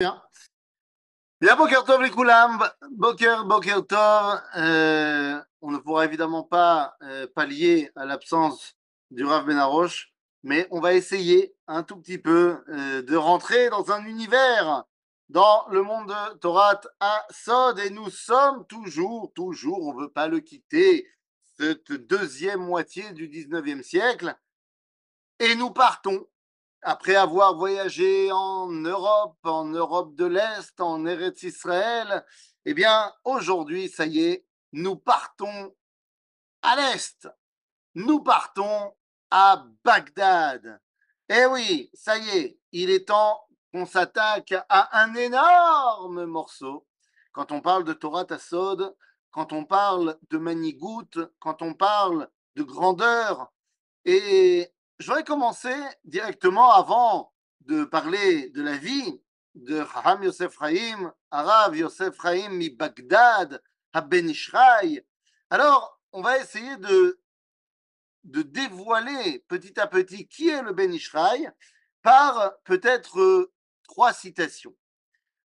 Bien. Bien, Boker Tov les Koulam, Boker, Boker Tov. Euh, on ne pourra évidemment pas euh, pallier à l'absence du Rav Benaroche, mais on va essayer un tout petit peu euh, de rentrer dans un univers, dans le monde de Torah à Sod, et nous sommes toujours, toujours, on ne veut pas le quitter, cette deuxième moitié du 19e siècle, et nous partons après avoir voyagé en Europe, en Europe de l'Est, en Eretz Israël, eh bien, aujourd'hui, ça y est, nous partons à l'Est. Nous partons à Bagdad. Eh oui, ça y est, il est temps qu'on s'attaque à un énorme morceau. Quand on parle de Torah Tassod, quand on parle de Manigout, quand on parle de grandeur, et je voudrais commencer directement avant de parler de la vie de Raham Yosef Chaim, Arav Yosef Chaim mi Bagdad, à Ben Ishraï. Alors, on va essayer de, de dévoiler petit à petit qui est le Ben Ishraï par peut-être euh, trois citations.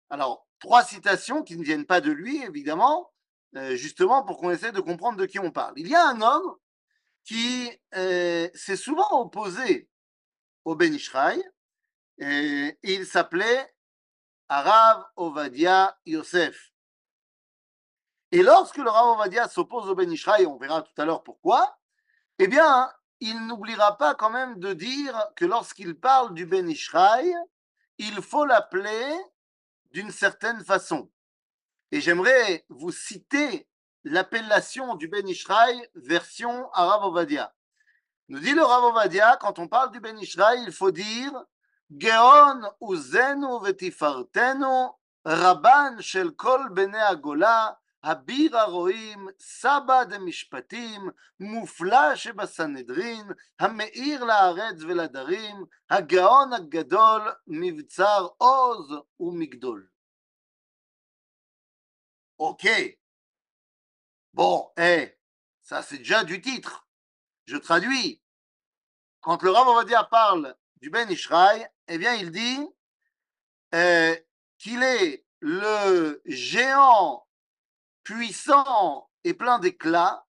Alors, trois citations qui ne viennent pas de lui, évidemment, euh, justement pour qu'on essaie de comprendre de qui on parle. Il y a un homme qui euh, s'est souvent opposé au Ben Ishraï. il s'appelait Arav Ovadia Yosef. Et lorsque le Rav Ovadia s'oppose au Ben Ishraï, on verra tout à l'heure pourquoi, eh bien, il n'oubliera pas quand même de dire que lorsqu'il parle du Ben Ishraï, il faut l'appeler d'une certaine façon. Et j'aimerais vous citer l'appellation du Ben Ishraï version Arav Ovadia. Nous dit le Rav Ovadia, quand on parle du Ben Ishraï, il faut dire Geon uzenu vetifartenu Rabban shel kol bene agola אביר הרועים, סבא דמשפטים, מופלא שבסנהדרין, המאיר לארץ ולדרים, הגאון הגדול, מבצר עוז ומגדול. אוקיי, Bon, eh, ça c'est déjà du titre. Je traduis. Quand le Rav Ovadia parle du Ben Ishraï, eh bien il dit euh, qu'il est le géant puissant et plein d'éclat.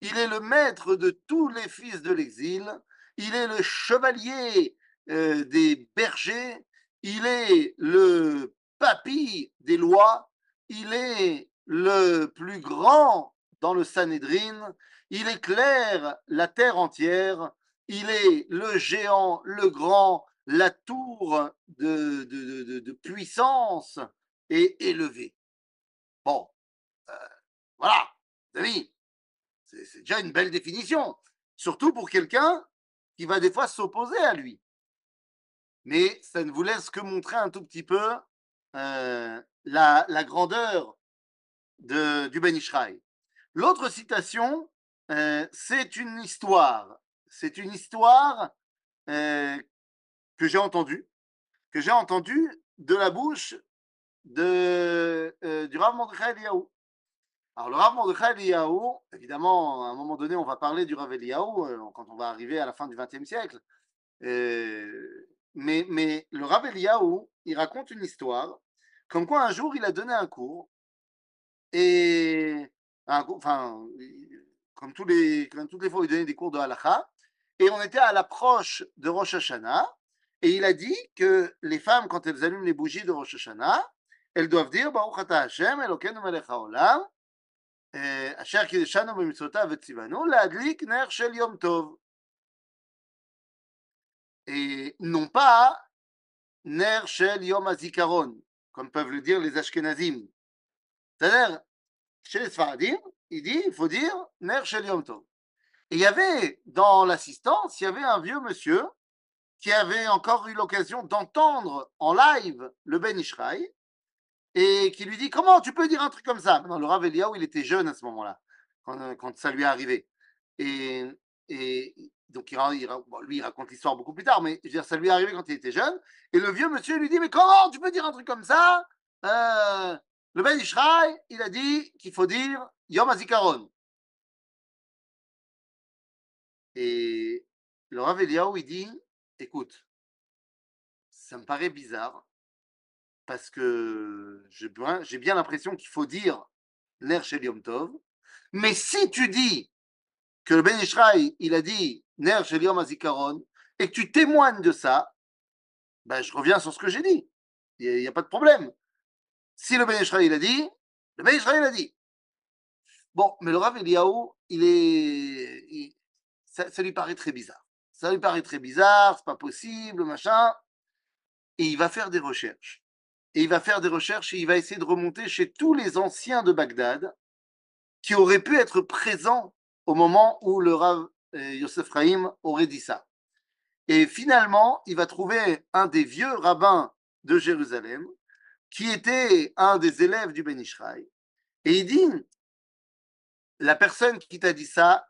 Il est le maître de tous les fils de l'exil. Il est le chevalier euh, des bergers. Il est le papy des lois. Il est le plus grand le Sanhedrin, il éclaire la terre entière, il est le géant, le grand, la tour de, puissance et élevé. Bon, euh, voilà, amis, c'est déjà une belle définition, surtout pour quelqu'un qui va des fois s'opposer à lui. Mais ça ne vous laisse que montrer un tout petit peu euh, la, grandeur de, du Ben Ishraï. L'autre citation, euh, c'est une histoire. C'est une histoire euh, que j'ai entendue, que j'ai entendue de la bouche euh, du Rav Mordechai. Alors le Rav Mordechai Eliyahu, évidemment, à un moment donné, on va parler du Rav Eliyahu quand on va arriver à la fin du XXe siècle. mais, mais le Rav Eliyahu, il raconte une histoire, comme quoi un jour il a donné un cours et enfin, comme, toutes les fois, il donnait des cours de halakha. Et on était à l'approche de Rosh Hashanah. Et il a dit que les femmes, quand elles allument les bougies de Rosh Hashanah, elles doivent dire Baruch Ata Hashem, Elokeinu Melech Haolam, eh, Asher Kideshanu Vetzivanu, Ner Shel Yom Tov. Et non pas Ner Shel Yom Azikaron, comme peuvent le dire les Ashkenazim. C'est-à-dire, chez les Sfaradim, il dit, il faut dire Ner Shel. Et il y avait dans l'assistance, il y avait un vieux monsieur qui avait encore eu l'occasion d'entendre en live le Ben Ishraï et qui lui dit Comment tu peux dire un truc comme ça? Non, le Rav Eliaou, il était jeune à ce moment-là, quand, quand, ça lui est arrivé. Et, donc, il, lui, il raconte l'histoire beaucoup plus tard, mais je ça lui est arrivé quand il était jeune. Et le vieux monsieur lui dit Mais comment tu peux dire un truc comme ça? Euh, le Ben Ishraï, il a dit qu'il faut dire Yom HaZikaron. Et le Rav il dit Écoute, ça me paraît bizarre, parce que j'ai bien, j'ai bien l'impression qu'il faut dire Ner Shel Yom Tov. Mais si tu dis que le Ben Ishraï, il a dit Ner Shel Yom Azikaron, et que tu témoignes de ça, ben, je reviens sur ce que j'ai dit. Il n'y a, pas de problème. Si le Ben Ishraï, il a dit, le Ben Ishraï, il a dit. Bon, mais le Rav Eliaou, il est, ça, ça lui paraît très bizarre. Ça lui paraît très bizarre, c'est pas possible, machin. Et il va faire des recherches et il va faire des recherches et il va essayer de remonter chez tous les anciens de Bagdad qui auraient pu être présents au moment où le Rav euh, Yosef Rahim aurait dit ça. Et finalement, il va trouver un des vieux rabbins de Jérusalem qui était un des élèves du Ben Ishraï. Et il dit, la personne qui t'a dit ça,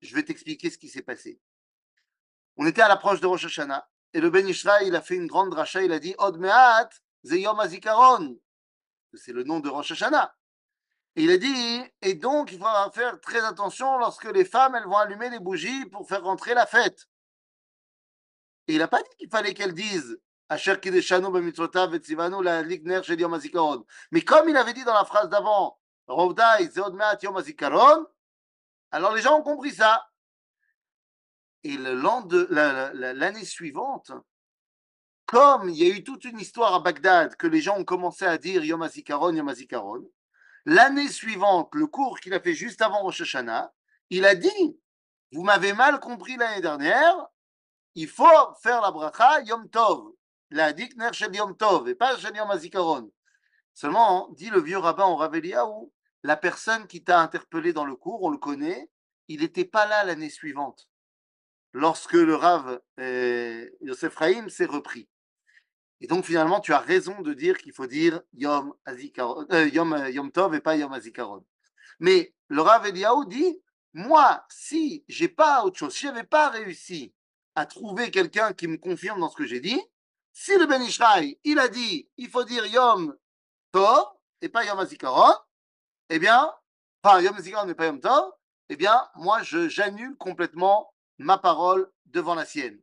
je vais t'expliquer ce qui s'est passé. On était à l'approche de Rosh Hashanah et le Ben Ishraï, il a fait une grande dracha, il a dit, Od Me'at, Azikaron. C'est le nom de Rosh Hashanah. Et il a dit, et donc il faudra faire très attention lorsque les femmes, elles vont allumer les bougies pour faire rentrer la fête. Et il n'a pas dit qu'il fallait qu'elles disent Mais comme il avait dit dans la phrase d'avant, alors les gens ont compris ça. Et l'année suivante, comme il y a eu toute une histoire à Bagdad que les gens ont commencé à dire Yom HaZikaron, Yom HaZikaron, l'année suivante, le cours qu'il a fait juste avant Rosh Hashanah, il a dit Vous m'avez mal compris l'année dernière, il faut faire la bracha Yom Tov. Il a dit Ner Shel Yom Tov et pas Shel Yom HaZikaron. Seulement, dit le vieux rabbin au où la personne qui t'a interpellé dans le cours, on le connaît, il n'était pas là l'année suivante, lorsque le Rav euh, Yosef Rahim s'est repris. Et donc finalement, tu as raison de dire qu'il faut dire Yom, Azikaron, euh, Yom, euh, Yom Tov et pas Yom Azikaron. Mais le Rav Eliaou dit, moi, si j'ai pas autre chose, si j'avais pas réussi à trouver quelqu'un qui me confirme dans ce que j'ai dit, si le Ben Ishraï, il a dit, il faut dire Yom Tov et pas Yom Azikaron, eh bien, enfin Yom Azikaron et pas Yom Tov, eh bien, moi, j'annule complètement ma parole devant la sienne.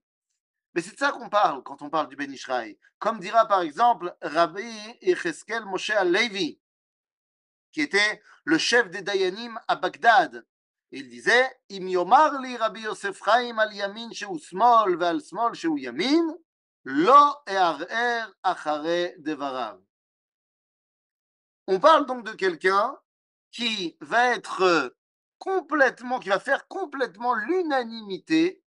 Mais c'est de ça qu'on parle quand on parle du Ben Ishraï. Comme dira par exemple Rabbi Echeskel Moshe Alevi, qui était le chef des Dayanim à Bagdad. Il disait Im yomar li Rabbi Yosef Chaim al yamin sheu smol ve'al smol sheu yamin, On parle donc de quelqu'un qui va être complètement, qui va faire complètement l'unanimité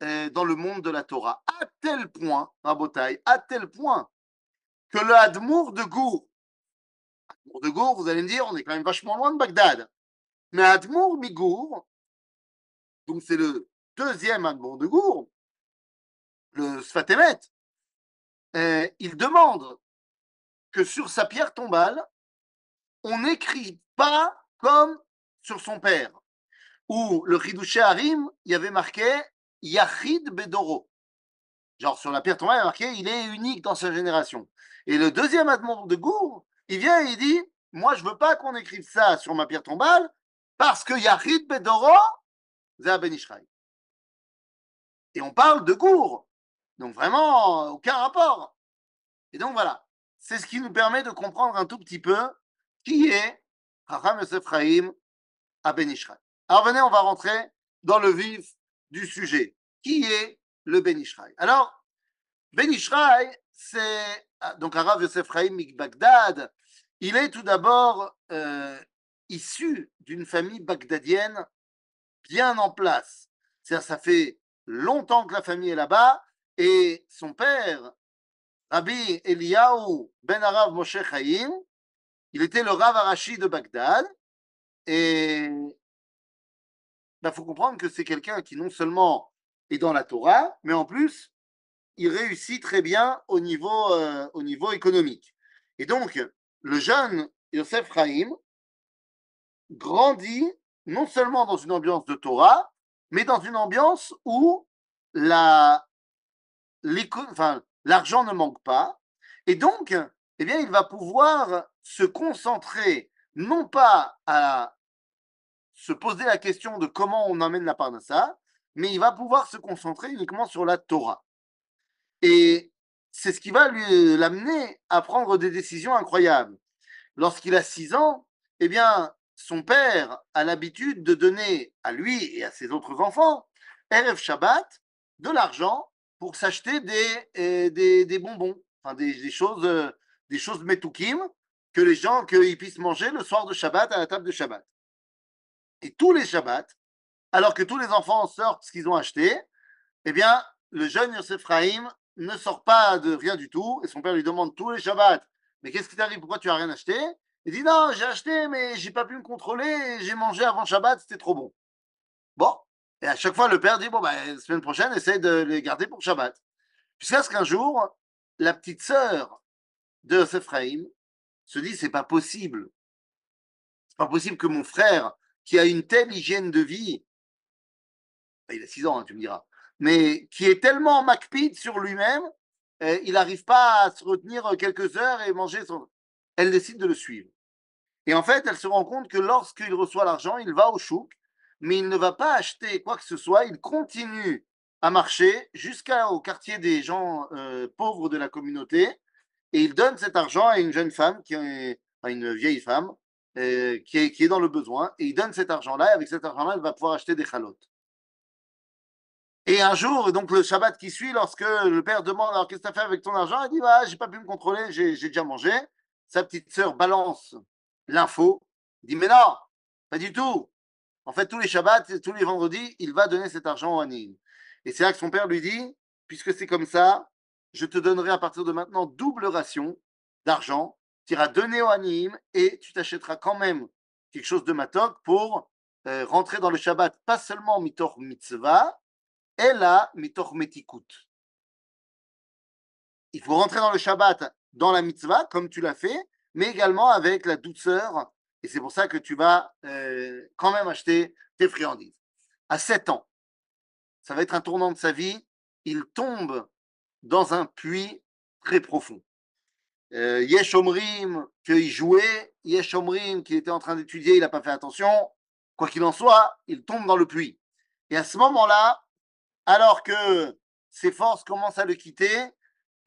dans le monde de la Torah, à tel point, Rabotai, à tel point que le Hadmour de Gour, Hadmour de Gour, vous allez me dire, on est quand même vachement loin de Bagdad, mais Hadmour Migour, donc c'est le deuxième Hadmour de Gour, le Sfatemet, euh, il demande que sur sa pierre tombale, on n'écrit pas comme sur son père. Ou le Ridouché Harim, il y avait marqué Yachid Bedoro. Genre sur la pierre tombale, il y marqué il est unique dans sa génération. Et le deuxième admon de Gour, il vient et il dit Moi, je veux pas qu'on écrive ça sur ma pierre tombale parce que Yachid Bedoro, c'est Ben Et on parle de Gour. Donc vraiment, aucun rapport. Et donc voilà. C'est ce qui nous permet de comprendre un tout petit peu qui est Raham Yosef Chaim à Ben Alors venez, on va rentrer dans le vif du sujet. Qui est le Ben Ishraï Alors, Ben Ishraï, c'est ah, donc Arav Yosef Chaim Bagdad. Il est tout d'abord euh, issu d'une famille bagdadienne bien en place. C'est-à-dire, ça fait longtemps que la famille est là-bas et son père, Rabbi Eliyahu ben Arav Moshe Chaim, il était le Rav Arashi de Bagdad et il bah, faut comprendre que c'est quelqu'un qui non seulement est dans la Torah, mais en plus, il réussit très bien au niveau, euh, au niveau économique. Et donc, le jeune Yosef Chaim grandit non seulement dans une ambiance de Torah, mais dans une ambiance où la, l'argent ne manque pas. Et donc, eh bien, il va pouvoir se concentrer non pas à se poser la question de comment on emmène la parnassa, mais il va pouvoir se concentrer uniquement sur la Torah. Et c'est ce qui va lui l'amener à prendre des décisions incroyables. Lorsqu'il a 6 ans, eh bien, son père a l'habitude de donner à lui et à ses autres enfants, Erev Shabbat, de l'argent pour s'acheter des, des, des, bonbons, enfin des, choses, euh, des choses metukim que les gens qu'ils puissent manger le soir de Shabbat à la table de Shabbat. Et tous les Shabbats, alors que tous les enfants sortent ce qu'ils ont acheté, eh bien, le jeune Yosef Rahim ne sort pas de rien du tout, et son père lui demande tous les Shabbats, mais qu'est-ce qui t'arrive, pourquoi tu n'as rien acheté? Il dit non, j'ai acheté, mais j'ai pas pu me contrôler, j'ai mangé avant Shabbat, c'était trop bon. Bon, et à chaque fois, le père dit, bon, ben, la semaine prochaine, essaye de les garder pour Shabbat. Jusqu'à ce qu'un jour, la petite sœur de Yosef se dit, c'est pas possible. C'est pas possible que mon frère, qui a une telle hygiène de vie, ben, il a 6 ans, hein, tu me diras, mais qui est tellement macpide sur lui-même, eh, il n'arrive pas à se retenir quelques heures et manger son. Elle décide de le suivre. Et en fait, elle se rend compte que lorsqu'il reçoit l'argent, il va au chouk, mais il ne va pas acheter quoi que ce soit, il continue à marcher jusqu'au quartier des gens euh, pauvres de la communauté, et il donne cet argent à une jeune femme, qui est, une vieille femme, euh, qui, est, qui est dans le besoin, et il donne cet argent-là, et avec cet argent-là, elle va pouvoir acheter des chalotes. Et un jour, donc le Shabbat qui suit, lorsque le père demande alors qu'est-ce que tu as fait avec ton argent, il dit bah, j'ai pas pu me contrôler, j'ai déjà mangé. Sa petite sœur balance l'info, dit mais non, pas du tout. En fait, tous les Shabbats, tous les vendredis, il va donner cet argent au Anim. Et c'est là que son père lui dit puisque c'est comme ça, je te donnerai à partir de maintenant double ration d'argent. Tu iras donner au Anim et tu t'achèteras quand même quelque chose de matok pour euh, rentrer dans le Shabbat, pas seulement mitor mitzvah, Ella mitor metikut. Il faut rentrer dans le Shabbat, dans la mitzvah, comme tu l'as fait, mais également avec la douceur. Et c'est pour ça que tu vas euh, quand même acheter tes friandises. À 7 ans, ça va être un tournant de sa vie. Il tombe dans un puits très profond. Euh, Yesh Omrim qu'il jouait, Yesh Omrim qu'il était en train d'étudier, il n'a pas fait attention. Quoi qu'il en soit, il tombe dans le puits. Et à ce moment-là, alors que ses forces commencent à le quitter,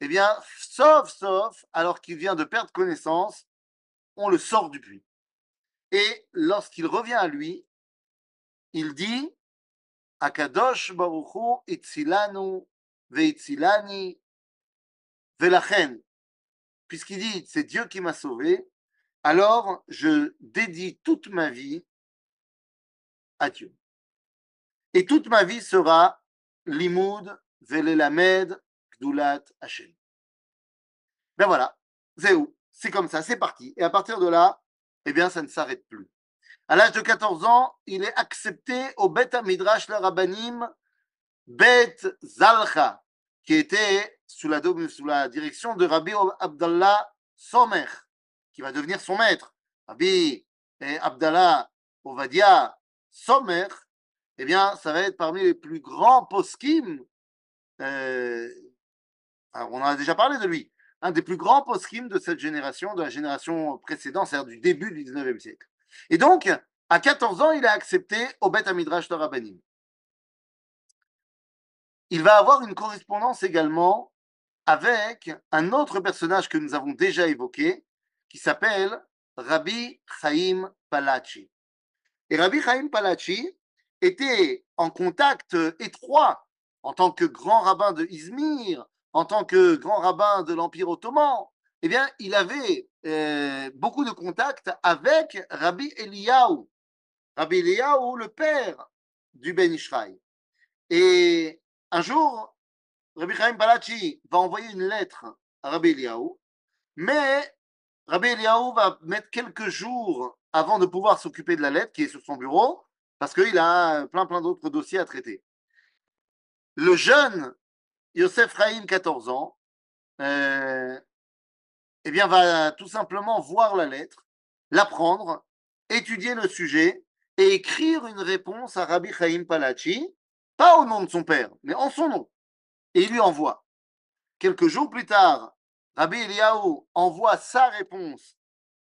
eh bien, sauf, sauf, alors qu'il vient de perdre connaissance, on le sort du puits. Et lorsqu'il revient à lui, il dit Akadosh Baruchu itzilanu veitzilani velachen. Puisqu'il dit c'est Dieu qui m'a sauvé, alors je dédie toute ma vie à Dieu. Et toute ma vie sera Limoud velelamed gdulat Hashem. Ben voilà, où? C'est comme ça, c'est parti. Et à partir de là, eh bien, ça ne s'arrête plus. À l'âge de 14 ans, il est accepté au Bet Midrash le Rabbanim Bet Zalcha, qui était sous la, direction de Rabbi Abdallah Somer, qui va devenir son maître. Rabbi Abdallah Ovadia Somer eh bien, ça va être parmi les plus grands poskim. Euh, on en a déjà parlé de lui. Un des plus grands poskim de cette génération, de la génération précédente, c'est-à-dire du début du 19e siècle. Et donc, à 14 ans, il a accepté au Bet Amidrash Torabanim. Il va avoir une correspondance également avec un autre personnage que nous avons déjà évoqué, qui s'appelle Rabbi Chaim Palachi. Et Rabbi Chaim Palachi, était en contact étroit en tant que grand rabbin de Izmir, en tant que grand rabbin de l'Empire ottoman, eh bien, il avait euh, beaucoup de contacts avec Rabbi Eliyahu. Rabbi Eliyahu, le père du Ben Ishraï. Et un jour, Rabbi Chaim Balachi va envoyer une lettre à Rabbi Eliyahu, mais Rabbi Eliyahu va mettre quelques jours avant de pouvoir s'occuper de la lettre qui est sur son bureau, parce qu'il a plein, plein d'autres dossiers à traiter. Le jeune Yosef Rahim, 14 ans, euh, eh bien, va tout simplement voir la lettre, l'apprendre, étudier le sujet et écrire une réponse à Rabbi Chaim Palachi, pas au nom de son père, mais en son nom. Et il lui envoie. Quelques jours plus tard, Rabbi Eliyahu envoie sa réponse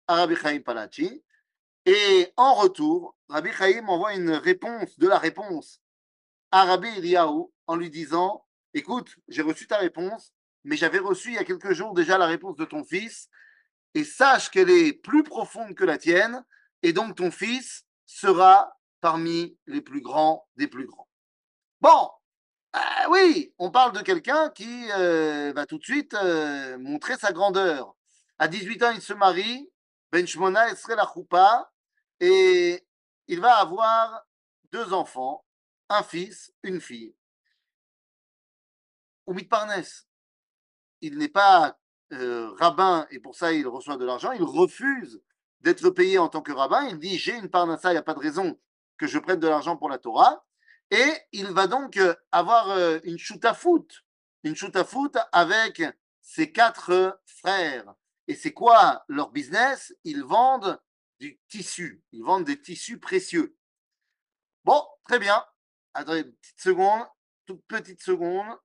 à Rabbi Chaim Palachi, et en retour, Rabbi Chaim envoie une réponse de la réponse à Rabbi Eliyahu en lui disant Écoute, j'ai reçu ta réponse, mais j'avais reçu il y a quelques jours déjà la réponse de ton fils, et sache qu'elle est plus profonde que la tienne, et donc ton fils sera parmi les plus grands des plus grands. Bon, euh, oui, on parle de quelqu'un qui euh, va tout de suite euh, montrer sa grandeur. À 18 ans, il se marie, Ben Shmona serait la choupa, et il va avoir deux enfants, un fils, une fille. Oumit Parnes, il n'est pas rabbin et pour ça il reçoit de l'argent, il refuse d'être payé en tant que rabbin. Il dit J'ai une parnassa, il n'y a pas de raison que je prenne de l'argent pour la Torah. Et il va donc avoir une foot, une foot avec ses quatre frères. Et c'est quoi leur business? Ils vendent du tissu, ils vendent des tissus précieux. Bon, très bien. Attendez une petite seconde, toute petite seconde.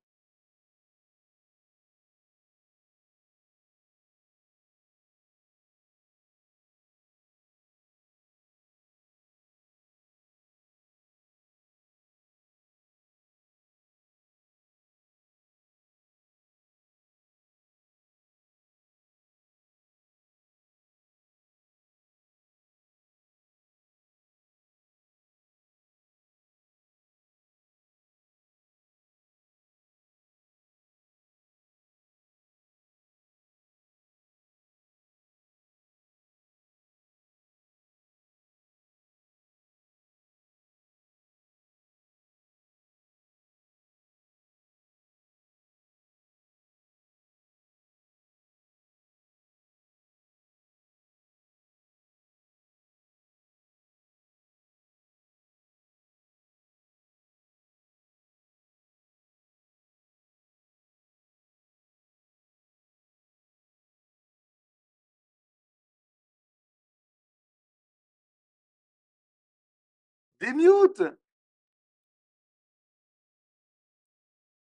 Démute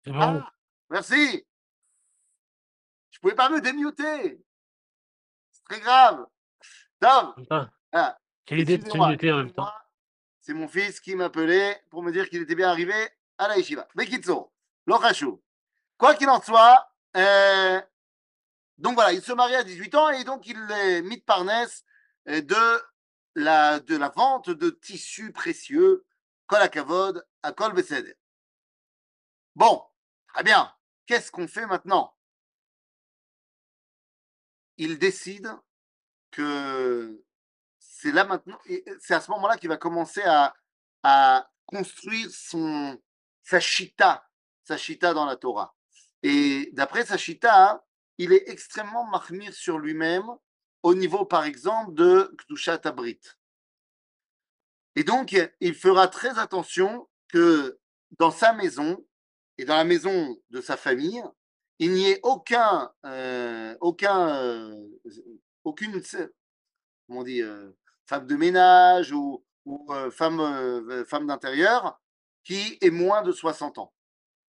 C'est bon. Ah, merci. Je pouvais pas me démuter. C'est très grave. Tom, ah, quelle idée de se muter en même temps. C'est mon fils qui m'appelait pour me dire qu'il était bien arrivé à la yeshiva. Bekitso, Lochachou. Quoi qu'il en soit, euh, donc voilà, il se marie à 18 ans et donc il est mis de Parnès euh, de de la vente de tissus précieux, Kol Akavod, à Kol. Bon, très bien. Qu'est-ce qu'on fait maintenant? Il décide que c'est là maintenant, c'est à ce moment-là qu'il va commencer à, construire son, sa chita, sa chita dans la Torah. Et d'après sa chita, il est extrêmement mahmir sur lui-même au niveau, par exemple, de Kdushat Abrit. Et donc, il fera très attention que dans sa maison et dans la maison de sa famille, il n'y ait aucun, euh, aucun, euh, aucune, comment euh, femme de ménage ou, ou femme, femme d'intérieur qui ait moins de 60 ans.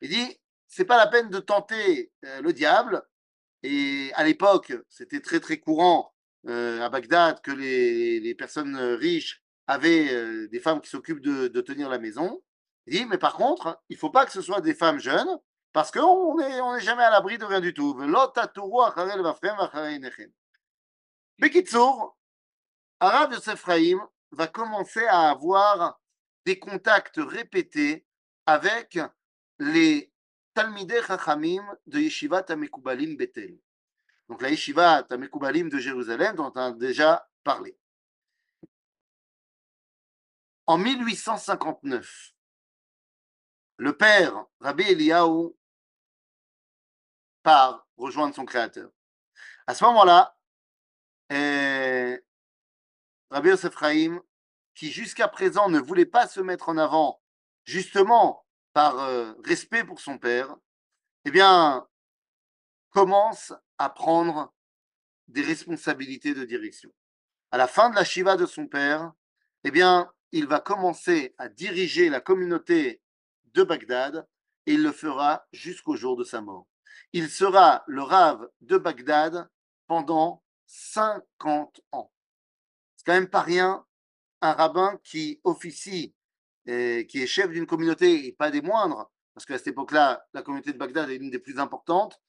Il dit, c'est pas la peine de tenter le diable. Et à l'époque, c'était très très courant euh, à Bagdad que les, personnes riches avaient euh, des femmes qui s'occupent de, tenir la maison. Il dit, mais par contre, il ne faut pas que ce soit des femmes jeunes, parce qu'on n'est on jamais à l'abri de rien du tout. Bekitsour, Arabe Yosef va commencer à avoir des contacts répétés avec les Talmidei Chachamim de Yeshivat Amekubalim Betel donc la yeshiva Tamekoubalim de Jérusalem, dont on a déjà parlé. En 1859, le père Rabbi Eliyahu part rejoindre son créateur. À ce moment-là, eh, Rabbi Yosef qui jusqu'à présent ne voulait pas se mettre en avant, justement par euh, respect pour son père, eh bien, commence à prendre des responsabilités de direction. À la fin de la Shiva de son père, eh bien, il va commencer à diriger la communauté de Bagdad et il le fera jusqu'au jour de sa mort. Il sera le Rav de Bagdad pendant 50 ans. C'est quand même pas rien un rabbin qui officie, et qui est chef d'une communauté et pas des moindres, parce qu'à cette époque-là, la communauté de Bagdad est l'une des plus importantes,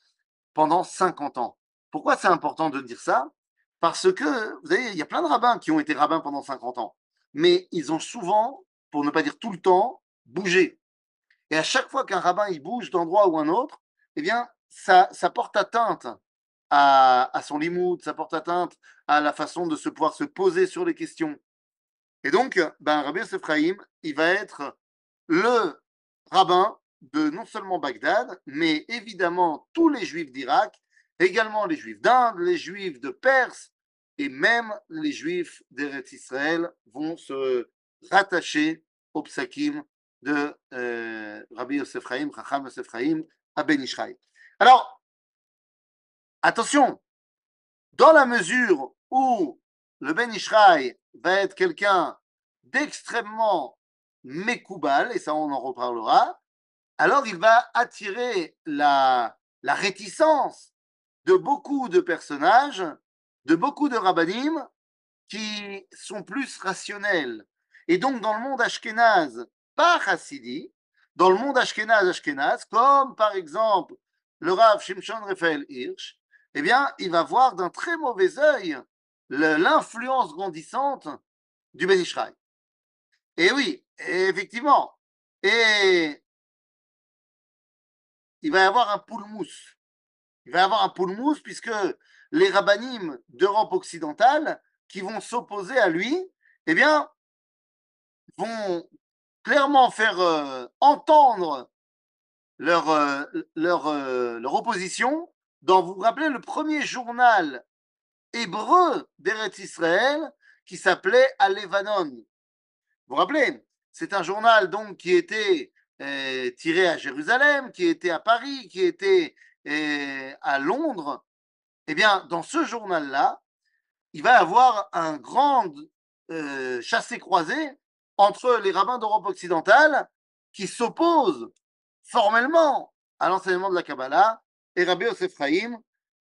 pendant 50 ans. Pourquoi c'est important de dire ça? Parce que, vous savez, il y a plein de rabbins qui ont été rabbins pendant 50 ans, mais ils ont souvent, pour ne pas dire tout le temps, bougé. Et à chaque fois qu'un rabbin il bouge d'endroit ou un autre, eh bien, ça, ça porte atteinte à, son limoud, ça porte atteinte à la façon de se pouvoir se poser sur les questions. Et donc, ben, Rabbi Yosef il va être le rabbin de non seulement Bagdad, mais évidemment tous les juifs d'Irak, également les juifs d'Inde, les juifs de Perse, et même les juifs d'Eretz Israël vont se rattacher au psakim de euh, Rabbi Yosef Chaim, Chacham à Ben. Alors, attention, dans la mesure où le Ben Ishraï va être quelqu'un d'extrêmement mécoubal, et ça on en reparlera, alors il va attirer la, réticence de beaucoup de personnages, de beaucoup de rabbinim qui sont plus rationnels. Et donc dans le monde ashkénaze, pas chassidi, dans le monde ashkénaze ashkénaze, comme par exemple le Rav Shimshon Raphaël Hirsch, eh bien, il va voir d'un très mauvais œil l'influence grandissante du Ben Ishraï. Et oui, effectivement. Et il va y avoir un poulmousse. Il va y avoir un poulmousse puisque les rabbinim d'Europe occidentale qui vont s'opposer à lui, eh bien, vont clairement faire euh, entendre leur, euh, euh, leur opposition dans, vous vous rappelez, le premier journal hébreu d'Eretz Israël qui s'appelait Alevanon. Vous vous rappelez C'est un journal donc qui était euh, tiré à Jérusalem, qui était à Paris, qui était euh, à Londres. Eh bien, dans ce journal-là, il va y avoir un grand euh, chassé-croisé entre les rabbins d'Europe occidentale qui s'opposent formellement à l'enseignement de la Kabbalah et Rabbi Yosef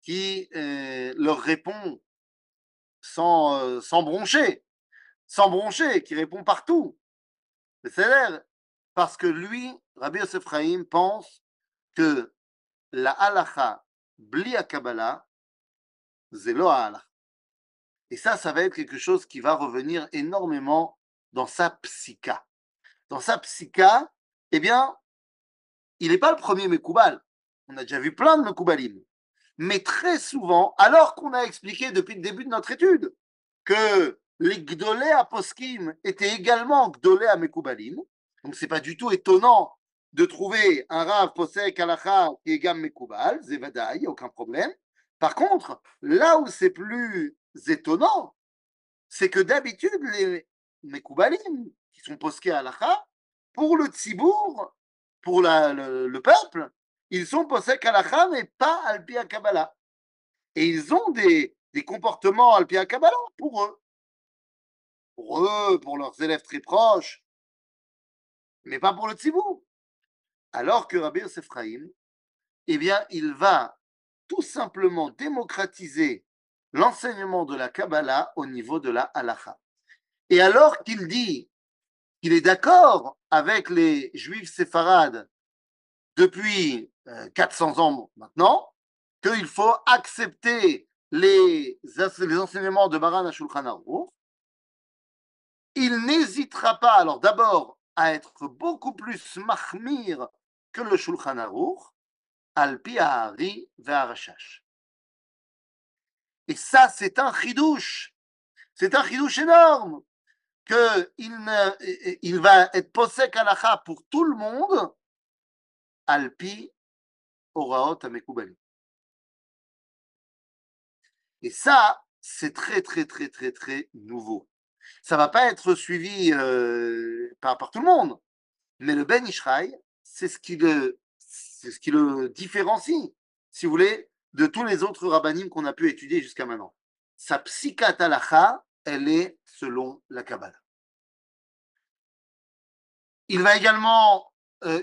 qui leur répond sans, sans broncher, sans broncher, qui répond partout. C'est parce que lui, Rabbi Yosef pense que la halacha bli Kabbalah, c'est Et ça, ça va être quelque chose qui va revenir énormément dans sa psycha. Dans sa psycha, eh bien, il n'est pas le premier Mekoubal. On a déjà vu plein de Mekoubalim. Mais très souvent, alors qu'on a expliqué depuis le début de notre étude que les Gdolé à Poskim étaient également Gdolé à Mekoubalim, donc c'est pas du tout étonnant de trouver un Rav Posek Alacha qui est Gam Mekoubal, Zevada, il n'y a aucun problème. Par contre, là où c'est plus étonnant, c'est que d'habitude, les Mekoubalim, qui sont posqués à Alacha, pour le Tzibour, pour le, peuple, ils sont posek Alacha, mais pas Alpi Kabbalah. Et ils ont des, des comportements Alpi Kabbalah pour eux. Pour eux, pour leurs élèves très proches, mais pas pour le Tzibour. Alors que Rabbi Yosef eh bien, il va tout simplement démocratiser l'enseignement de la Kabbalah au niveau de la halacha. Et alors qu'il dit qu'il est d'accord avec les juifs séfarades depuis 400 euh, ans maintenant, qu'il faut accepter les, les enseignements de Maran Ashulchan il n'hésitera pas, alors d'abord, à être beaucoup plus mahmir que le Shulchan Aruch, al Pi'ari ve'arashash. Et ça, c'est un chidouche. C'est un chidouche énorme. Que il, va être posek alacha pour tout le monde, alpi oraot amekubali. Et ça, c'est très, très, très, très, très nouveau ça va pas être suivi par, tout le monde. Mais le Ben Ishraï, c'est ce qui le, différencie, si vous voulez, de tous les autres rabbinim qu'on a pu étudier jusqu'à maintenant. Sa psychatalacha, elle est selon la Kabbalah. Il va également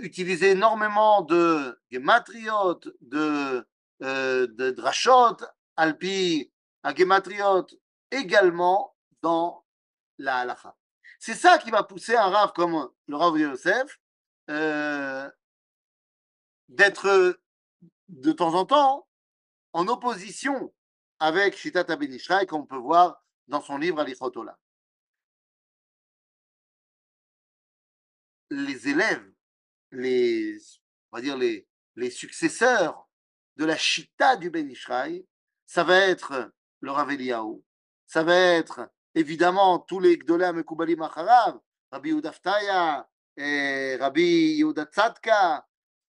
utiliser énormément de gematriot, de, euh, de drashot, alpi, à également dans la halacha. C'est ça qui va pousser un rave comme le rave de Yosef euh, d'être de temps en temps en opposition avec Shitat Abenishraï, qu'on peut voir dans son livre Alichotola. Les élèves, les, on va dire les, les successeurs de la Shita du Ben ça va être le Rav Eliyahu, ça va être évidemment tous les Gdolé Mekubali Macharav, Rabbi Udaftaya, Rabbi Yehuda Tzadka,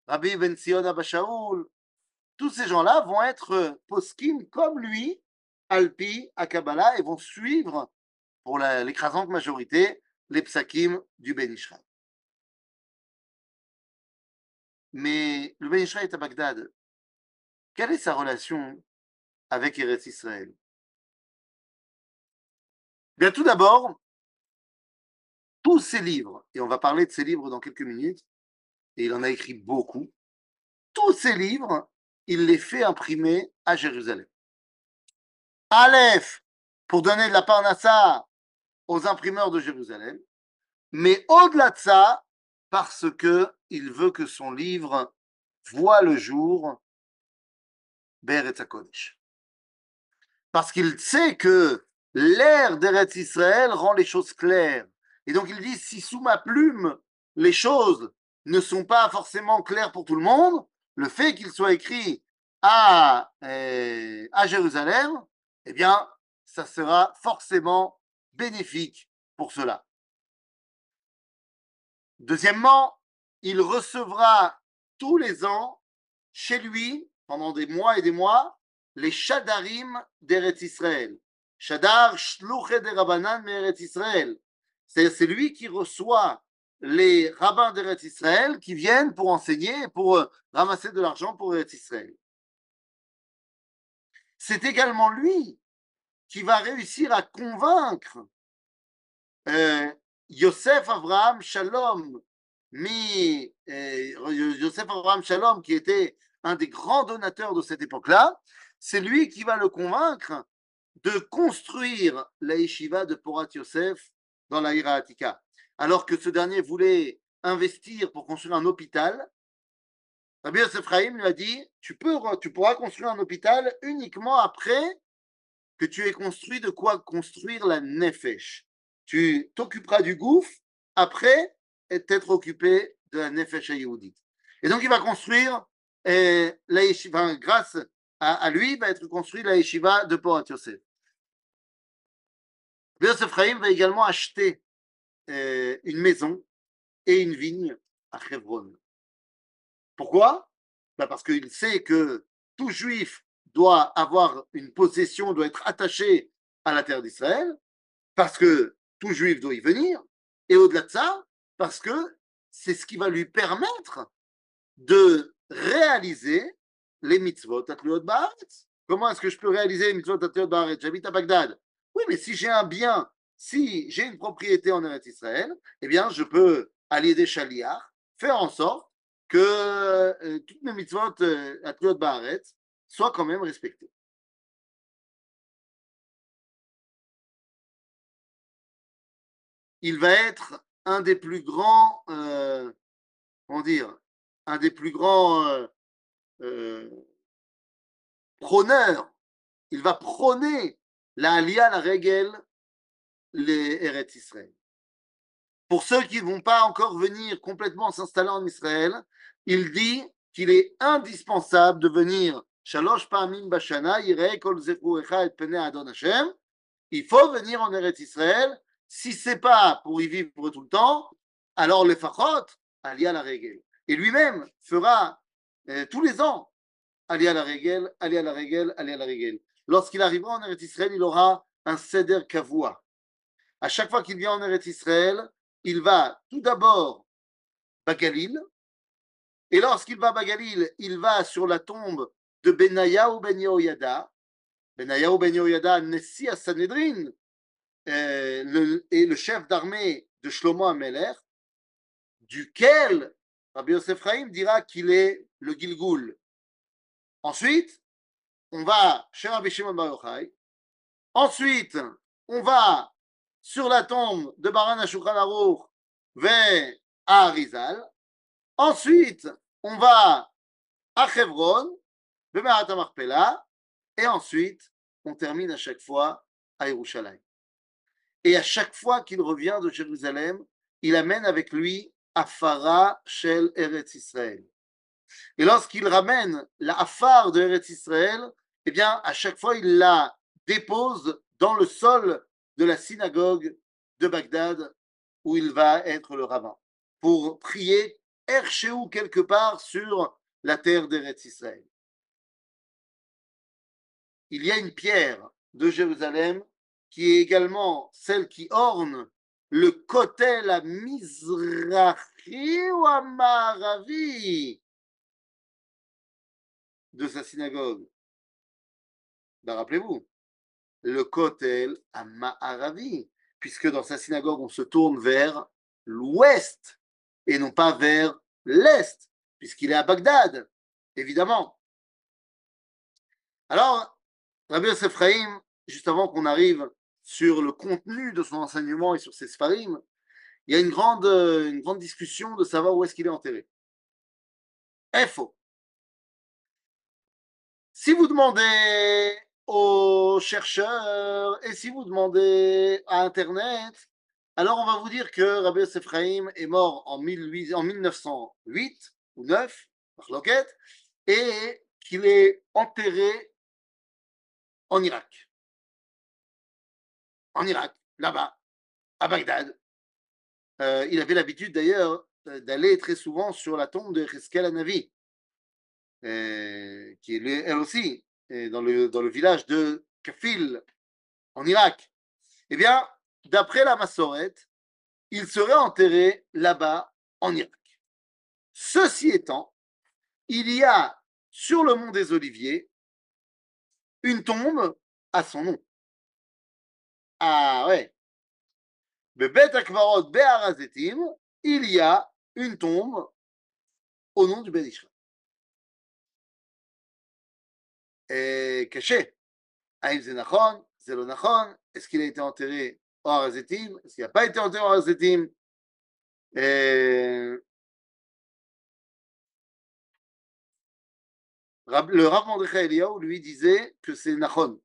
Rabbi Ben Sion Abashaoul, tous ces gens-là vont être poskim comme lui, Alpi, à Kabbalah, et vont suivre, pour l'écrasante majorité, les psakim du Ben Mais le Ben est à Bagdad. Quelle est sa relation avec Eretz Israël? Bien, tout d'abord, tous ces livres, et on va parler de ces livres dans quelques minutes, et il en a écrit beaucoup, tous ces livres, il les fait imprimer à Jérusalem. Aleph, pour donner de la parnassa aux imprimeurs de Jérusalem, mais au-delà de ça, parce que il veut que son livre voit le jour Beretz Kodesh. Parce qu'il sait que l'air d'Eretz Israël rend les choses claires. Et donc il dit, si sous ma plume, les choses ne sont pas forcément claires pour tout le monde, le fait qu'il soit écrit à, euh, à Jérusalem, eh bien, ça sera forcément bénéfique pour cela. Deuxièmement, il recevra tous les ans chez lui, pendant des mois et des mois, les Shadarim d'Eretz Israël. Shadar Shluche de Rabbanan Israël. C'est lui qui reçoit les rabbins d'Eretz Israël qui viennent pour enseigner, pour euh, ramasser de l'argent pour Eretz Israël. C'est également lui qui va réussir à convaincre euh, Yosef Abraham Shalom, euh, Yosef Abraham Shalom, qui était un des grands donateurs de cette époque-là, c'est lui qui va le convaincre de construire la de Porat Yosef dans la Ira Atika. Alors que ce dernier voulait investir pour construire un hôpital, Rabbi Yosef lui a dit tu, peux, tu pourras construire un hôpital uniquement après que tu aies construit de quoi construire la Nefesh. Tu t'occuperas du gouffre après être occupé de la Nefesh Yehoudit. Et donc il va construire, et la yeshiva, grâce à, lui, va être construit la yeshiva de Porat Yosef. Yosef Chaim va également acheter euh, une maison et une vigne à Hebron. Pourquoi? Bah, Parce qu'il sait que tout juif doit avoir une possession, doit être attaché à la terre d'Israël, parce que tout juif doit y venir, et au-delà de ça, parce que c'est ce qui va lui permettre de réaliser les mitzvot à Baaretz. Comment est-ce que je peux réaliser les mitzvot à Baaretz? J'habite à Bagdad. Oui, mais si j'ai un bien, si j'ai une propriété en Eretz Israël, eh bien, je peux aller des chaliards, faire en sorte que euh, toutes mes mitzvot euh, à Tliot Baaretz soient quand même respectées. Il va être un des plus grands, euh, dire, un des plus grands euh, prôneurs. Il va prôner la Aliyah, la Régel, les Eretz Israël. Pour ceux qui ne vont pas encore venir complètement s'installer en Israël, il dit qu'il est indispensable de venir. Il faut venir en Eretz Israël. Si ce n'est pas pour y vivre tout le temps, alors les Fachot, Aliyah la Régel. Et lui-même fera euh, tous les ans Aliyah la Régel, Aliyah la Régel, Aliyah la Régel. Lorsqu'il arrivera en Eretz Israël, il aura un Seder Kavua. À chaque fois qu'il vient en Eretz Israël, il va tout d'abord à Galil, et lorsqu'il va à Galil, il va sur la tombe de Benaya ou Ben Yehoyada, Benaya ou Ben Yehoyada, Nessi à Sanhedrin, euh, et le chef d'armée de Shlomo Ameler, duquel Rabbi Yosef Chaim dira qu'il est le Gilgul. Ensuite, on va chez Rabbi Shimon Bar. Ensuite, on va sur la tombe de Baran Ashukran vers Arizal. Ensuite, on va à Chevron, Bemerat Marpella, Et ensuite, on termine à chaque fois à Yerushalayim. Et à chaque fois qu'il revient de Jérusalem, il amène avec lui Afara Shel Eretz Israël. Et lorsqu'il ramène la Afar de Eretz Israël, eh bien, à chaque fois, il la dépose dans le sol de la synagogue de Bagdad où il va être le rabbin pour prier Erchéou quelque part sur la terre d'Eretz Israël. Il y a une pierre de Jérusalem qui est également celle qui orne le côté la Mizrahi ou Amaravi de sa synagogue? Ben, rappelez-vous, le Kotel à Ma'aravi, puisque dans sa synagogue, on se tourne vers l'ouest et non pas vers l'est, puisqu'il est à Bagdad, évidemment. Alors, Rabbi Yosef juste avant qu'on arrive sur le contenu de son enseignement et sur ses sfarim, il y a une grande, une grande discussion de savoir où est-ce qu'il est enterré. Faux. Si vous demandez aux chercheurs et si vous demandez à Internet, alors on va vous dire que Rabbi Yosef est mort en, 1908 ou 9, et qu'il est enterré en Irak. En Irak, là-bas, à Bagdad. Euh, il avait l'habitude d'ailleurs euh, d'aller très souvent sur la tombe de Cheskel Anavi. Euh, qui est elle aussi dans le, dans le village de Kafil, en Irak. Eh bien, d'après la Massoret, il serait enterré là-bas, en Irak. Ceci étant, il y a sur le mont des Oliviers une tombe à son nom. Ah ouais. Bebet Akvarot Be'arazetim, il y a une tombe au nom du Ben caché. Aïm Zenachon, Zelonachon, est-ce qu'il a été enterré au Harazetim Est-ce qu'il n'a pas été enterré au Harazetim Le Rav Mordechai Eliyahu lui disait que c'est Nachon,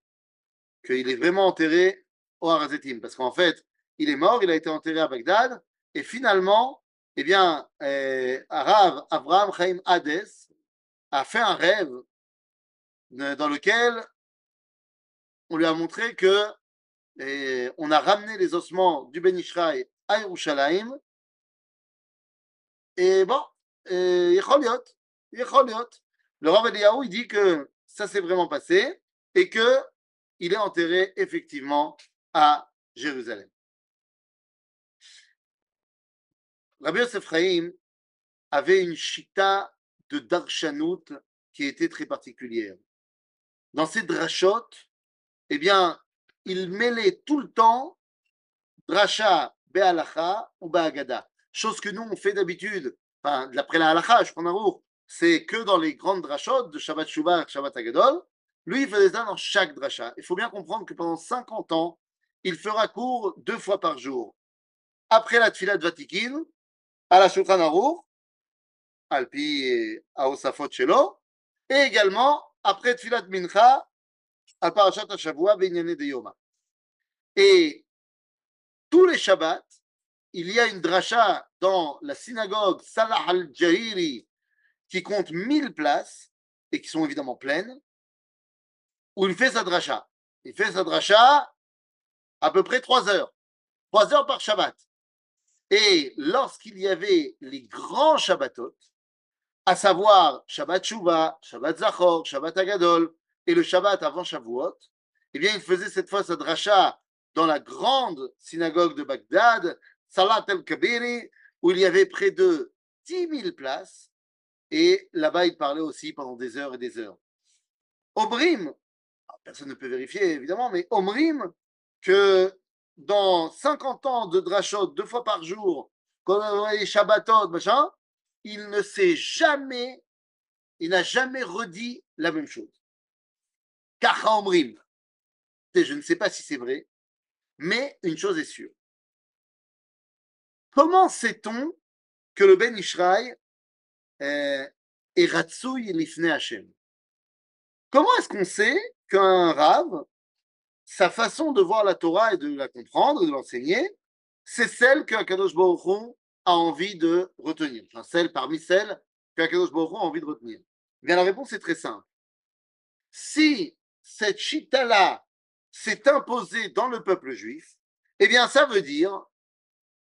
qu'il est vraiment enterré au Harazetim, parce qu'en fait, il est mort, il a été enterré à Bagdad, et finalement, eh bien, euh, Rav Avraham Chaim Hades a fait un rêve dans lequel on lui a montré que on a ramené les ossements du Ben Ishraï à Yerushalayim. Et bon, Le Rav Eliyahu, il dit que ça s'est vraiment passé et que il est enterré effectivement à Jérusalem. Rabbi Yosef avait une chita de Darshanout qui était très particulière dans ces drachotes, eh bien, il mêlait tout le temps dracha be'alacha ou be'agada. Chose que nous, on fait d'habitude, enfin, d'après la halacha, je prends un c'est que dans les grandes drachotes de Shabbat Shuvah Shabbat Agadol. Lui, il faisait ça dans chaque dracha. Il faut bien comprendre que pendant 50 ans, il fera cours deux fois par jour. Après la Tfilat Vatikin, à la Shulchan Aruch, Alpi Aosafot Shelo, et également après Tfilat Mincha, à Parashat Hashavua, Benyane de Yoma. Et tous les Shabbats, il y a une dracha dans la synagogue Salah al-Jahiri qui compte 1000 places et qui sont évidemment pleines, où il fait sa dracha. Il fait sa dracha à peu près 3 heures. 3 heures par Shabbat. Et lorsqu'il y avait les grands Shabbatot, à savoir Shabbat Shuva, Shabbat Zachor, Shabbat Agadol et le Shabbat avant Shavuot, eh bien, il faisait cette fois sa dracha dans la grande synagogue de Bagdad, Salat el-Kabiri, où il y avait près de 10 000 places, et là-bas, il parlait aussi pendant des heures et des heures. Omrim, personne ne peut vérifier évidemment, mais Omrim, que dans 50 ans de drachot, deux fois par jour, comme les Shabbatot, machin, il ne s'est jamais, il n'a jamais redit la même chose. Kacha Omrim. Je ne sais pas si c'est vrai, mais une chose est sûre. Comment sait-on que le Ben Ishraï est Ratsouy Lifne Hashem? Comment est-ce qu'on sait qu'un rave, sa façon de voir la Torah et de la comprendre et de l'enseigner, c'est celle que Akadosh Baruch a envie de retenir. Enfin, celle parmi celles que Akadosh Baruch a envie de retenir. Eh bien, la réponse est très simple. Si cette chita-là s'est imposée dans le peuple juif, eh bien, ça veut dire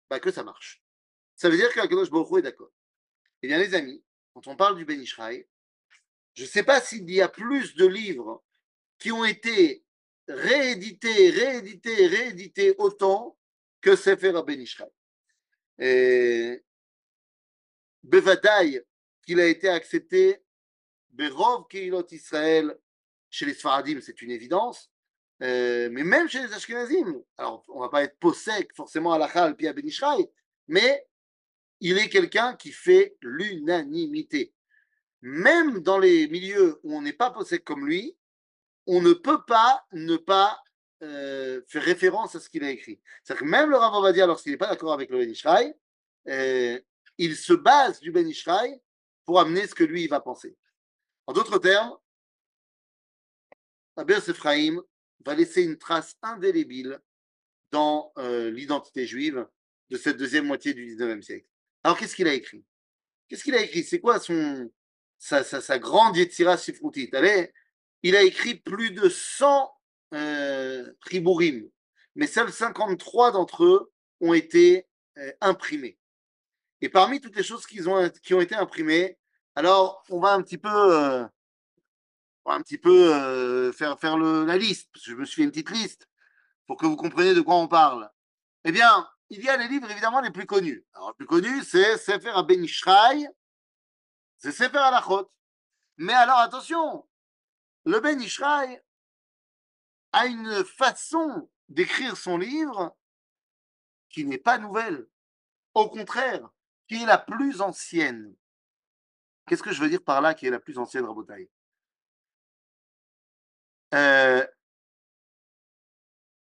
bah, que ça marche. Ça veut dire qu'Akadosh Baruch est d'accord. Eh bien, les amis, quand on parle du Ben Ishraï, je ne sais pas s'il y a plus de livres qui ont été réédités, réédités, réédités autant que Sefer Ben Ishraï. Et qu'il a été accepté, Berov Keilot Israël, chez les Sfaradim, c'est une évidence, euh, mais même chez les Ashkenazim, alors on ne va pas être possèque forcément à la Chal puis à Ben mais il est quelqu'un qui fait l'unanimité. Même dans les milieux où on n'est pas possède comme lui, on ne peut pas ne pas euh, faire référence à ce qu'il a écrit. C'est-à-dire que même le Rav Ovadia, lorsqu'il n'est pas d'accord avec le Ben Ishraï, euh, il se base du Ben Ishraï pour amener ce que lui il va penser. En d'autres termes, Abel Ephraim va laisser une trace indélébile dans euh, l'identité juive de cette deuxième moitié du 19e siècle. Alors, qu'est-ce qu'il a écrit? Qu'est-ce qu'il a écrit? C'est quoi son, sa, sa, sa grande Yetzira Sifrutit Allez, il a écrit plus de 100 euh, mais seuls 53 d'entre eux ont été euh, imprimés. Et parmi toutes les choses qui ont, été imprimées, alors on va un petit peu, euh, euh, faire, la liste, parce que je me suis fait une petite liste pour que vous compreniez de quoi on parle. Eh bien, il y a les livres évidemment les plus connus. Alors, le plus connu, c'est Sefer Ben Ishraï, c'est Sefer Alachot. Mais alors, attention, le Ben Ishraï a une façon d'écrire son livre qui n'est pas nouvelle. Au contraire, qui est la plus ancienne. Qu'est-ce que je veux dire par là qui est la plus ancienne, Rabotaï? Euh,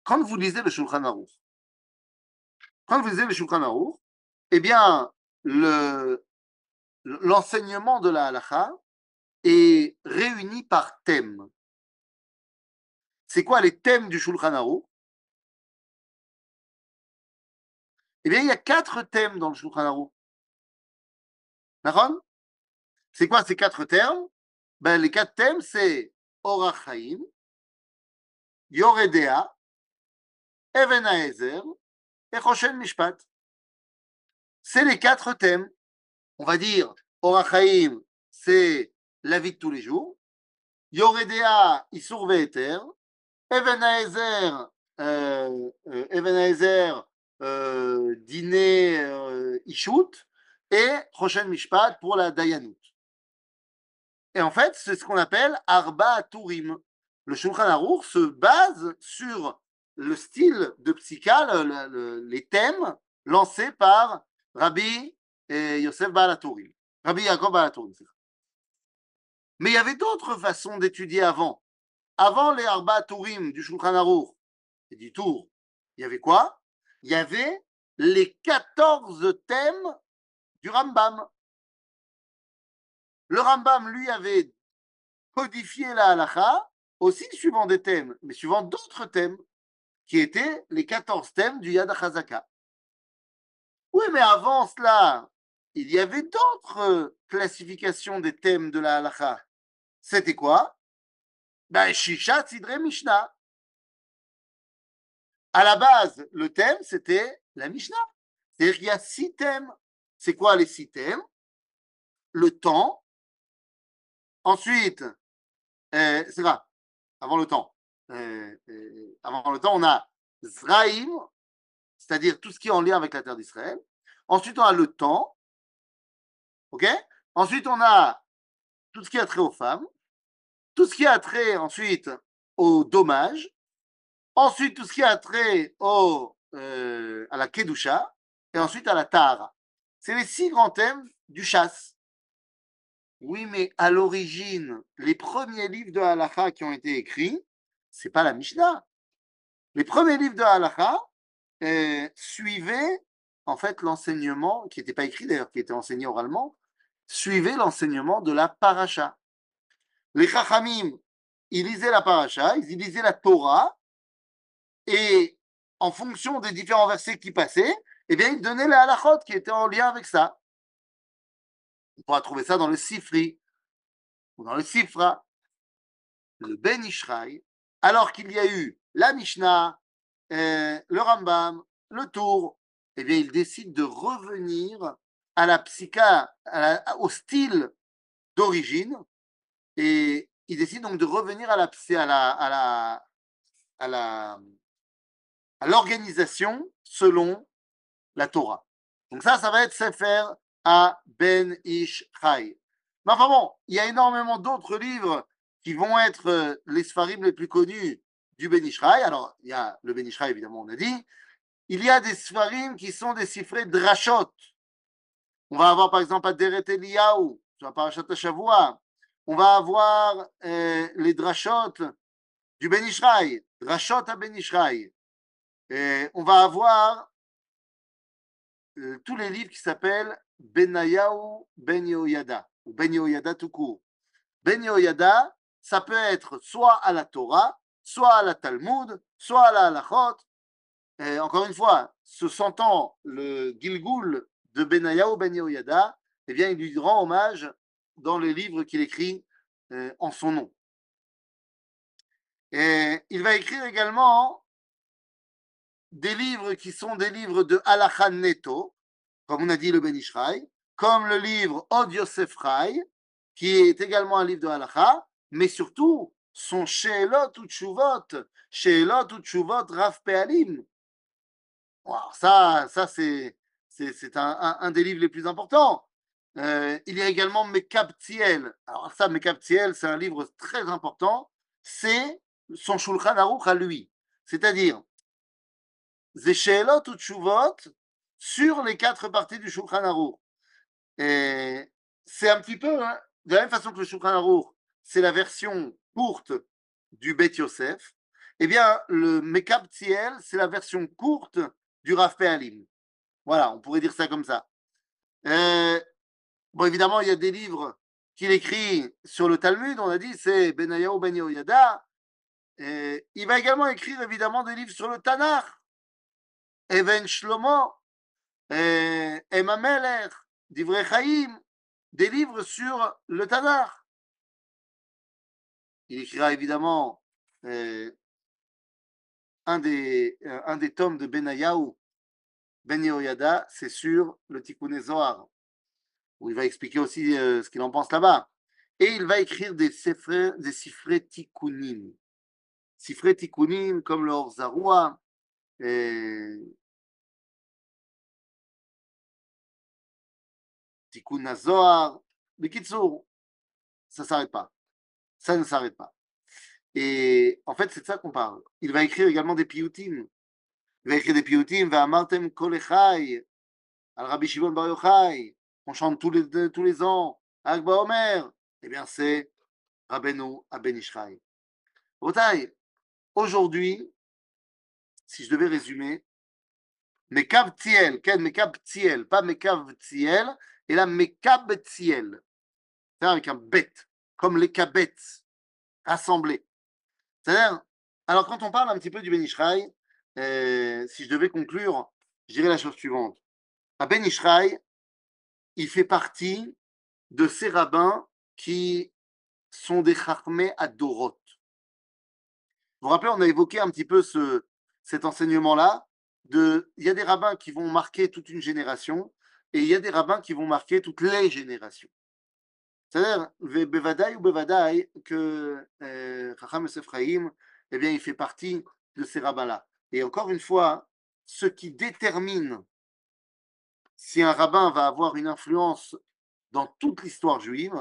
Quand vous lisez le Shulchan Aruch, quand vous lisez le Shulchan Aruch, eh bien, l'enseignement de la halacha est réuni par thème. C'est quoi les thèmes du Shulchan Aruch? Eh bien, il y a quatre thèmes dans le Shulchan Aruch. C'est quoi ces quatre termes ben, Les quatre thèmes, c'est Orach Chaim, Yoredea, Even et Choshen Mishpat. C'est les quatre thèmes. On va dire, Orach Chaim, c'est la vie de tous les jours. Yoredea, Isur Ve'eter. Even Haezer, euh, euh, Even euh, dîner euh, Ishut et Choshen Mishpat pour la Dayanut. Et en fait, c'est ce qu'on appelle Arba Turim. Le Shulchan Aruch se base sur le style de psycha, les thèmes lancés par Rabbi et Yosef Balaturim. Rabbi Yaakov Balaturim. Mais il y avait d'autres façons d'étudier avant. Avant les Arba Turim du Shulchan et du Tour, il y avait quoi? Il y avait les 14 thèmes du Rambam. Le Rambam, lui, avait codifié la halacha, aussi suivant des thèmes, mais suivant d'autres thèmes, qui étaient les 14 thèmes du Yad HaZaka. Oui, mais avant cela, il y avait d'autres classifications des thèmes de la halacha. C'était quoi? Ben, Shisha Sidre Mishnah. À la base, le thème, c'était la Mishnah. C'est-à-dire qu'il y a six thèmes. C'est quoi les six thèmes? Le temps. Ensuite, euh, c'est là, avant le temps. Euh, euh, avant le temps, on a Zraïm, c'est-à-dire tout ce qui est en lien avec la terre d'Israël. Ensuite, on a le temps. Ensuite, on a tout ce qui a trait aux femmes. Tout ce qui a trait ensuite au dommage. Ensuite, tout ce qui a trait au, euh, à la Kedusha. Et ensuite à la Tahara. C'est les six grands thèmes du chasse. Oui, mais à l'origine, les premiers livres de Halacha qui ont été écrits, c'est pas la Mishnah. Les premiers livres de Halacha euh, suivaient en fait l'enseignement, qui n'était pas écrit d'ailleurs, qui était enseigné oralement, suivaient l'enseignement de la paracha. Les Chachamim il lisait la paracha, il lisait la Torah, et en fonction des différents versets qui passaient, eh bien, il donnait la halachot qui était en lien avec ça. On pourra trouver ça dans le Sifri, ou dans le Sifra, le Ben Ishraï, alors qu'il y a eu la Mishnah, euh, le Rambam, le Tour, eh bien, de revenir à la psycha, au style d'origine, et il décide donc de revenir à la, à la, à la, à la, à l'organisation selon la Torah. Donc ça, ça va être Sefer à Ben Ish Chai. Mais enfin bon, il y a énormément d'autres livres qui vont être euh, les Sfarim les plus connus du Ben Ishraï. Alors, il y a le Ben Ishraï, évidemment, on a dit. Il y a des Sfarim qui sont des chiffrés drachot. On va avoir par exemple Aderet Eliyahu, sur la Parashat Shavua. On va avoir euh, les drachot du Ben Ishraï, drachot à Ben Ishraï. on va avoir euh, tous les livres qui s'appellent Benayahu Ben Yoyada, ou Ben Yoyada tout court. Ben Yoyada, ça peut être soit à la Torah, soit à la Talmud, soit à la Halachot. Encore une fois, se sentant le Gilgul de Benayahu Ben Yoyada, eh bien, il lui rend hommage dans les livres qu'il écrit euh, en son nom. Et il va écrire également des livres qui sont des livres de Halakha Neto, comme on a dit le Ben Ishraï, comme le livre Od Yosef qui est également un livre de Halakha, mais surtout son Sheelot ou Tshuvot, Sheelot ou Tshuvot Rav Pealim. ça, ça c'est, c'est, un, des livres les plus importants. Euh, il y a également Mekabtiel. Alors ça, Mekabtiel, c'est un livre très important. C'est son Shulchan Aruch à lui. C'est-à-dire, Zeshelot ou Tshuvot sur les quatre parties du Shulchan Aruch. C'est un petit peu, hein, de la même façon que le Shulchan Aruch, c'est la version courte du Bet Yosef, eh bien, le Mekab Tziel, c'est la version courte du Rav Pealim. Voilà, on pourrait dire ça comme ça. Euh, bon, évidemment, il y a des livres qu'il écrit sur le Talmud, on a dit, c'est Benayahu Ben Yoyada. il va également écrire évidemment des livres sur le Tanakh. Even Shlomo, Emma Meler, Divrei Chaim, des livres sur le Tanakh. Il écrira évidemment euh, un, des, euh, un des tomes de Benayahu, Ben Yehoyada, c'est sur le Tikkun Zohar, où il va expliquer aussi euh, ce qu'il en pense là-bas. Et il va écrire des sifrés, des sifrés tikkunim. Tikkunim comme le Orzaroua, Tikkun Zohar, Bikitsur, ça ne s'arrête pas. Ça ne s'arrête pas. Et en fait, c'est de ça qu'on parle. Il va écrire également des piyutim. Il va écrire des piyutim, va amartem kolechai, al Rabbi Shimon Bar Yochai, on chante tous les, tous les ans, Agba Omer. Eh bien, c'est Rabbeinu Aben Ishraï. Aujourd'hui, si je devais résumer, Mekav Tziel, quel Mekav Tziel, pas Mekav Tziel, et là Mekab Tziel. C'est avec un bête comme les kabetz rassemblés. C'est-à-dire, alors quand on parle un petit peu du Ben euh, si je devais conclure, je dirais la chose suivante. À Ben il fait partie de ces rabbins qui sont des charmés à Dorot. Vous vous rappelez, on a évoqué un petit peu ce, cet enseignement-là. Il y a des rabbins qui vont marquer toute une génération et il y a des rabbins qui vont marquer toutes les générations. C'est-à-dire, Bevadaï ou Bevadaï, que euh, Chacham Chaim, eh bien, il fait partie de ces rabbins-là. Et encore une fois, ce qui détermine si un rabbin va avoir une influence dans toute l'histoire juive,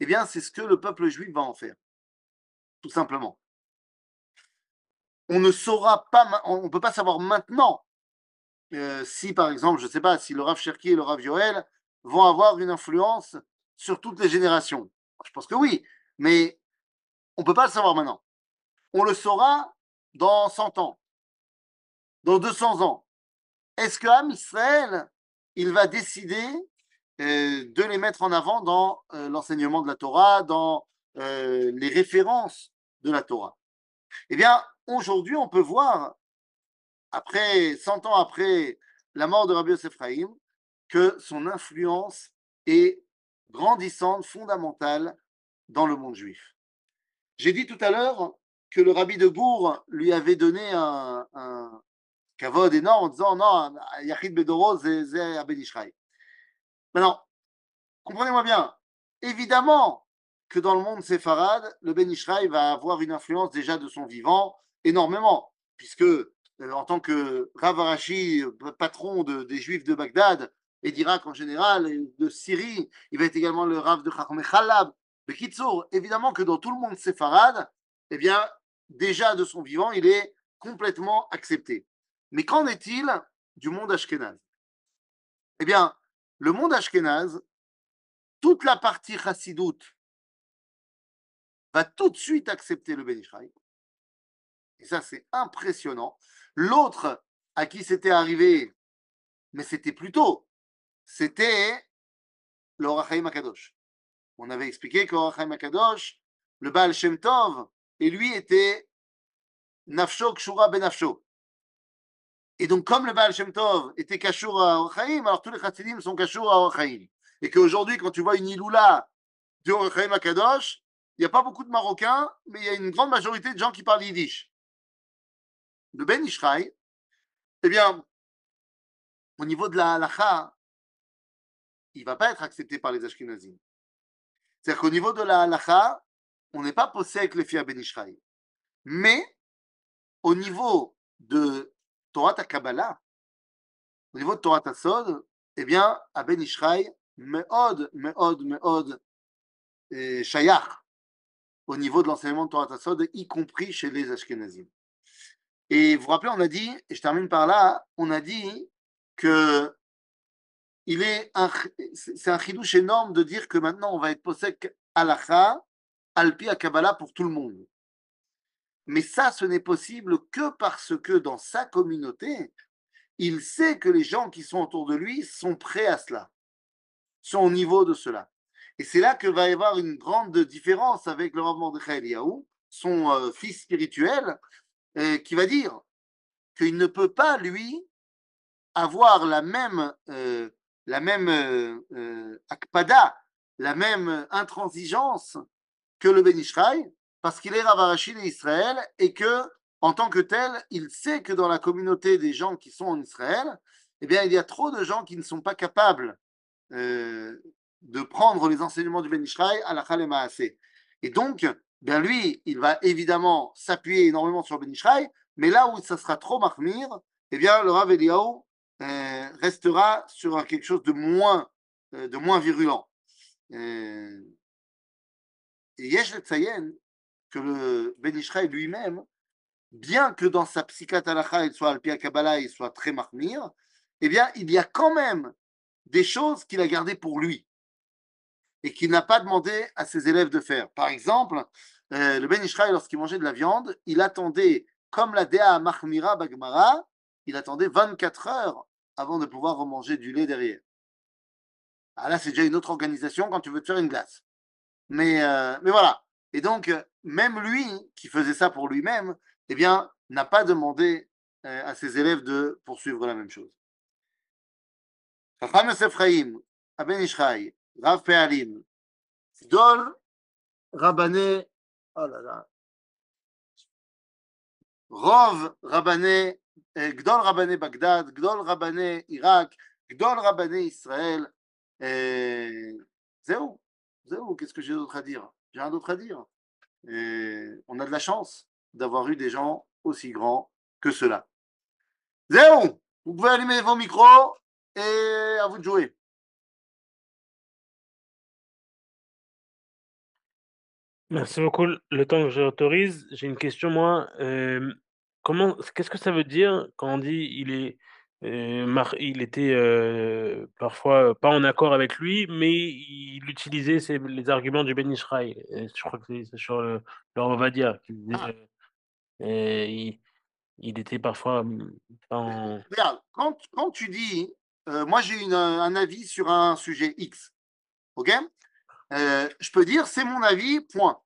eh bien, c'est ce que le peuple juif va en faire. Tout simplement. On ne saura pas, on ne peut pas savoir maintenant euh, si, par exemple, je ne sais pas, si le Rav Cherki et le Rav Joël vont avoir une influence sur toutes les générations Je pense que oui, mais on ne peut pas le savoir maintenant. On le saura dans 100 ans, dans 200 ans. Est-ce que Am Israël, il va décider euh, de les mettre en avant dans euh, l'enseignement de la Torah, dans euh, les références de la Torah. Eh bien, aujourd'hui, on peut voir, après 100 ans après la mort de Rabbi Yosef que son influence est grandissante, fondamentale dans le monde juif. J'ai dit tout à l'heure que le rabbi de Gour lui avait donné un kavod énorme en disant non, Yachid Bedoro, c'est Abed Ishraï. Maintenant, comprenez-moi bien, évidemment que dans le monde séfarade, le Ben va avoir une influence déjà de son vivant énormément, puisque euh, en tant que Rav patron des Juifs de Bagdad et d'Irak en général, et de Syrie, il va être également le Rav de Chacham Chalab. Mais Kitsour, évidemment que dans tout le monde séfarade, eh bien, déjà de son vivant, il est complètement accepté. Mais qu'en est-il du monde ashkénaze? Eh bien, le monde ashkénaze, toute la partie chassidoute va tout de suite accepter le Benishraï. Et ça, c'est impressionnant. L'autre à qui c'était arrivé, mais c'était plus tôt, c'était l'Orachaim Akadosh. On avait expliqué qu'Orachaim Akadosh, le Baal Shem Tov, et lui était Nafsho Kshura Benafsho. Et donc, comme le Baal Shem Tov était Kashur à Orchaim, alors tous les Chassidim sont Kashur à Orchaim. Et qu'aujourd'hui, quand tu vois une Iloula de Orchaim à Kadosh, il n'y a pas beaucoup de Marocains, mais il y a une grande majorité de gens qui parlent Yiddish. Le Ben Ishraï, eh bien, au niveau de la halacha, il ne va pas être accepté par les Ashkenazim. C'est-à-dire qu'au niveau de la halacha, on n'est pas posé avec les filles à Ben Ishraï. Mais au niveau de Torah Kabbalah, au niveau de Torah Sod, eh bien, à Ben Ishraï, me'od, me'od, me'od, shayach, au niveau de l'enseignement de Torah Sod, y compris chez les Ashkenazim. Et vous vous rappelez, on a dit, et je termine par là, on a dit que il est c'est un chidouche énorme de dire que maintenant on va être possède alacha, alpi à Kabbalah pour tout le monde. Mais ça, ce n'est possible que parce que dans sa communauté, il sait que les gens qui sont autour de lui sont prêts à cela, sont au niveau de cela. Et c'est là que va y avoir une grande différence avec le Rav de Eliyahu, son euh, fils spirituel, euh, qui va dire qu'il ne peut pas, lui, avoir la même, euh, la même akpada, la même intransigeance que le Ben parce qu'il est Ravarashi d'Israël et que, en tant que tel, il sait que dans la communauté des gens qui sont en Israël, eh bien, il y a trop de gens qui ne sont pas capables euh, de prendre les enseignements du Ben Ishraï à la Khalemaase. Et donc, bien lui, il va évidemment s'appuyer énormément sur Ben Ishraï, mais là où ça sera trop marmire, eh bien, le Rav Eliyahu euh, restera sur quelque chose de moins, euh, de moins virulent. Euh, et que le Ben Ishraï lui-même, bien que dans sa psychatalacha, il soit al Kabbalah, il soit très marmir, eh bien, il y a quand même des choses qu'il a gardées pour lui et qu'il n'a pas demandé à ses élèves de faire. Par exemple, euh, le Ben Ishraï, lorsqu'il mangeait de la viande, il attendait, comme la Dea Mahmira Bagmara, il attendait 24 heures avant de pouvoir remanger du lait derrière. Ah là, c'est déjà une autre organisation quand tu veux te faire une glace. Mais, euh, mais voilà. Et donc, même lui, qui faisait ça pour lui-même, eh bien, n'a pas demandé euh, à ses élèves de poursuivre la même chose. Chacham Yosef Chaim, Aben Ishchai, Rav Pealim, Gdol Rabbané, oh là là, Rov Rabbané, euh, Gdol Rabbané Bagdad, Gdol Rabbané Irak, Gdol Rabbané Israël, Zéou, Zéou, qu'est-ce que j'ai d'autre à dire? J'ai rien d'autre à dire. Et on a de la chance d'avoir eu des gens aussi grands que cela. Zéo, vous pouvez allumer vos micros et à vous de jouer. Merci beaucoup. Le temps que j'autorise, j'ai une question moi. Euh, comment, qu'est-ce que ça veut dire quand on dit il est il était parfois pas en accord avec lui, mais il utilisait les arguments du Ben Ishraï. Je crois que c'est sur le, le va dire. Ah. il, était parfois mmh, en... Regarde, quand, quand tu dis, moi j'ai un avis sur un sujet X, ok? Je peux dire c'est mon avis, point.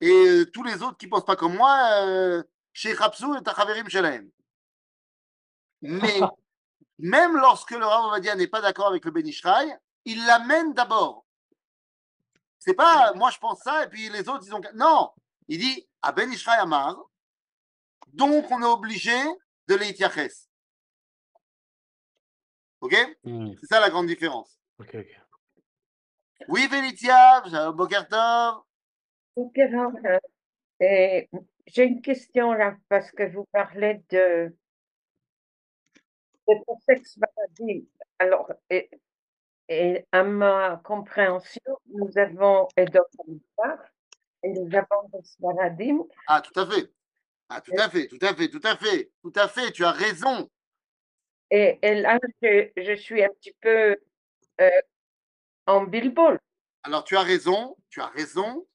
et euh, tous les autres qui pensent pas comme moi, euh, chez Rapsou et Tachaverim Shalem. Mais même lorsque le Rav Ovadia n'est pas d'accord avec le Benishraï, il l'amène d'abord. C'est pas moi je pense ça et puis les autres ils ont. Non, il dit à Benishraï Amar, donc on est obligé de les tiaches. Ok? Hmm, C'est ça la grande différence. Ok, ok. Oui, Vélitia, Boker Tov. Ok, Rav, euh, et J'ai une question là, parce que vous parlez de, de contexte maladie. Alors, et, et à ma compréhension, nous avons Edom Hamidbar et nous avons Svaradim. Ah, tout à fait. Ah, tout à fait, tout à fait, tout à fait, tout à fait, tu as raison. Et, et là, je, je suis un petit peu euh, en billboard. Alors, tu as raison, tu as raison,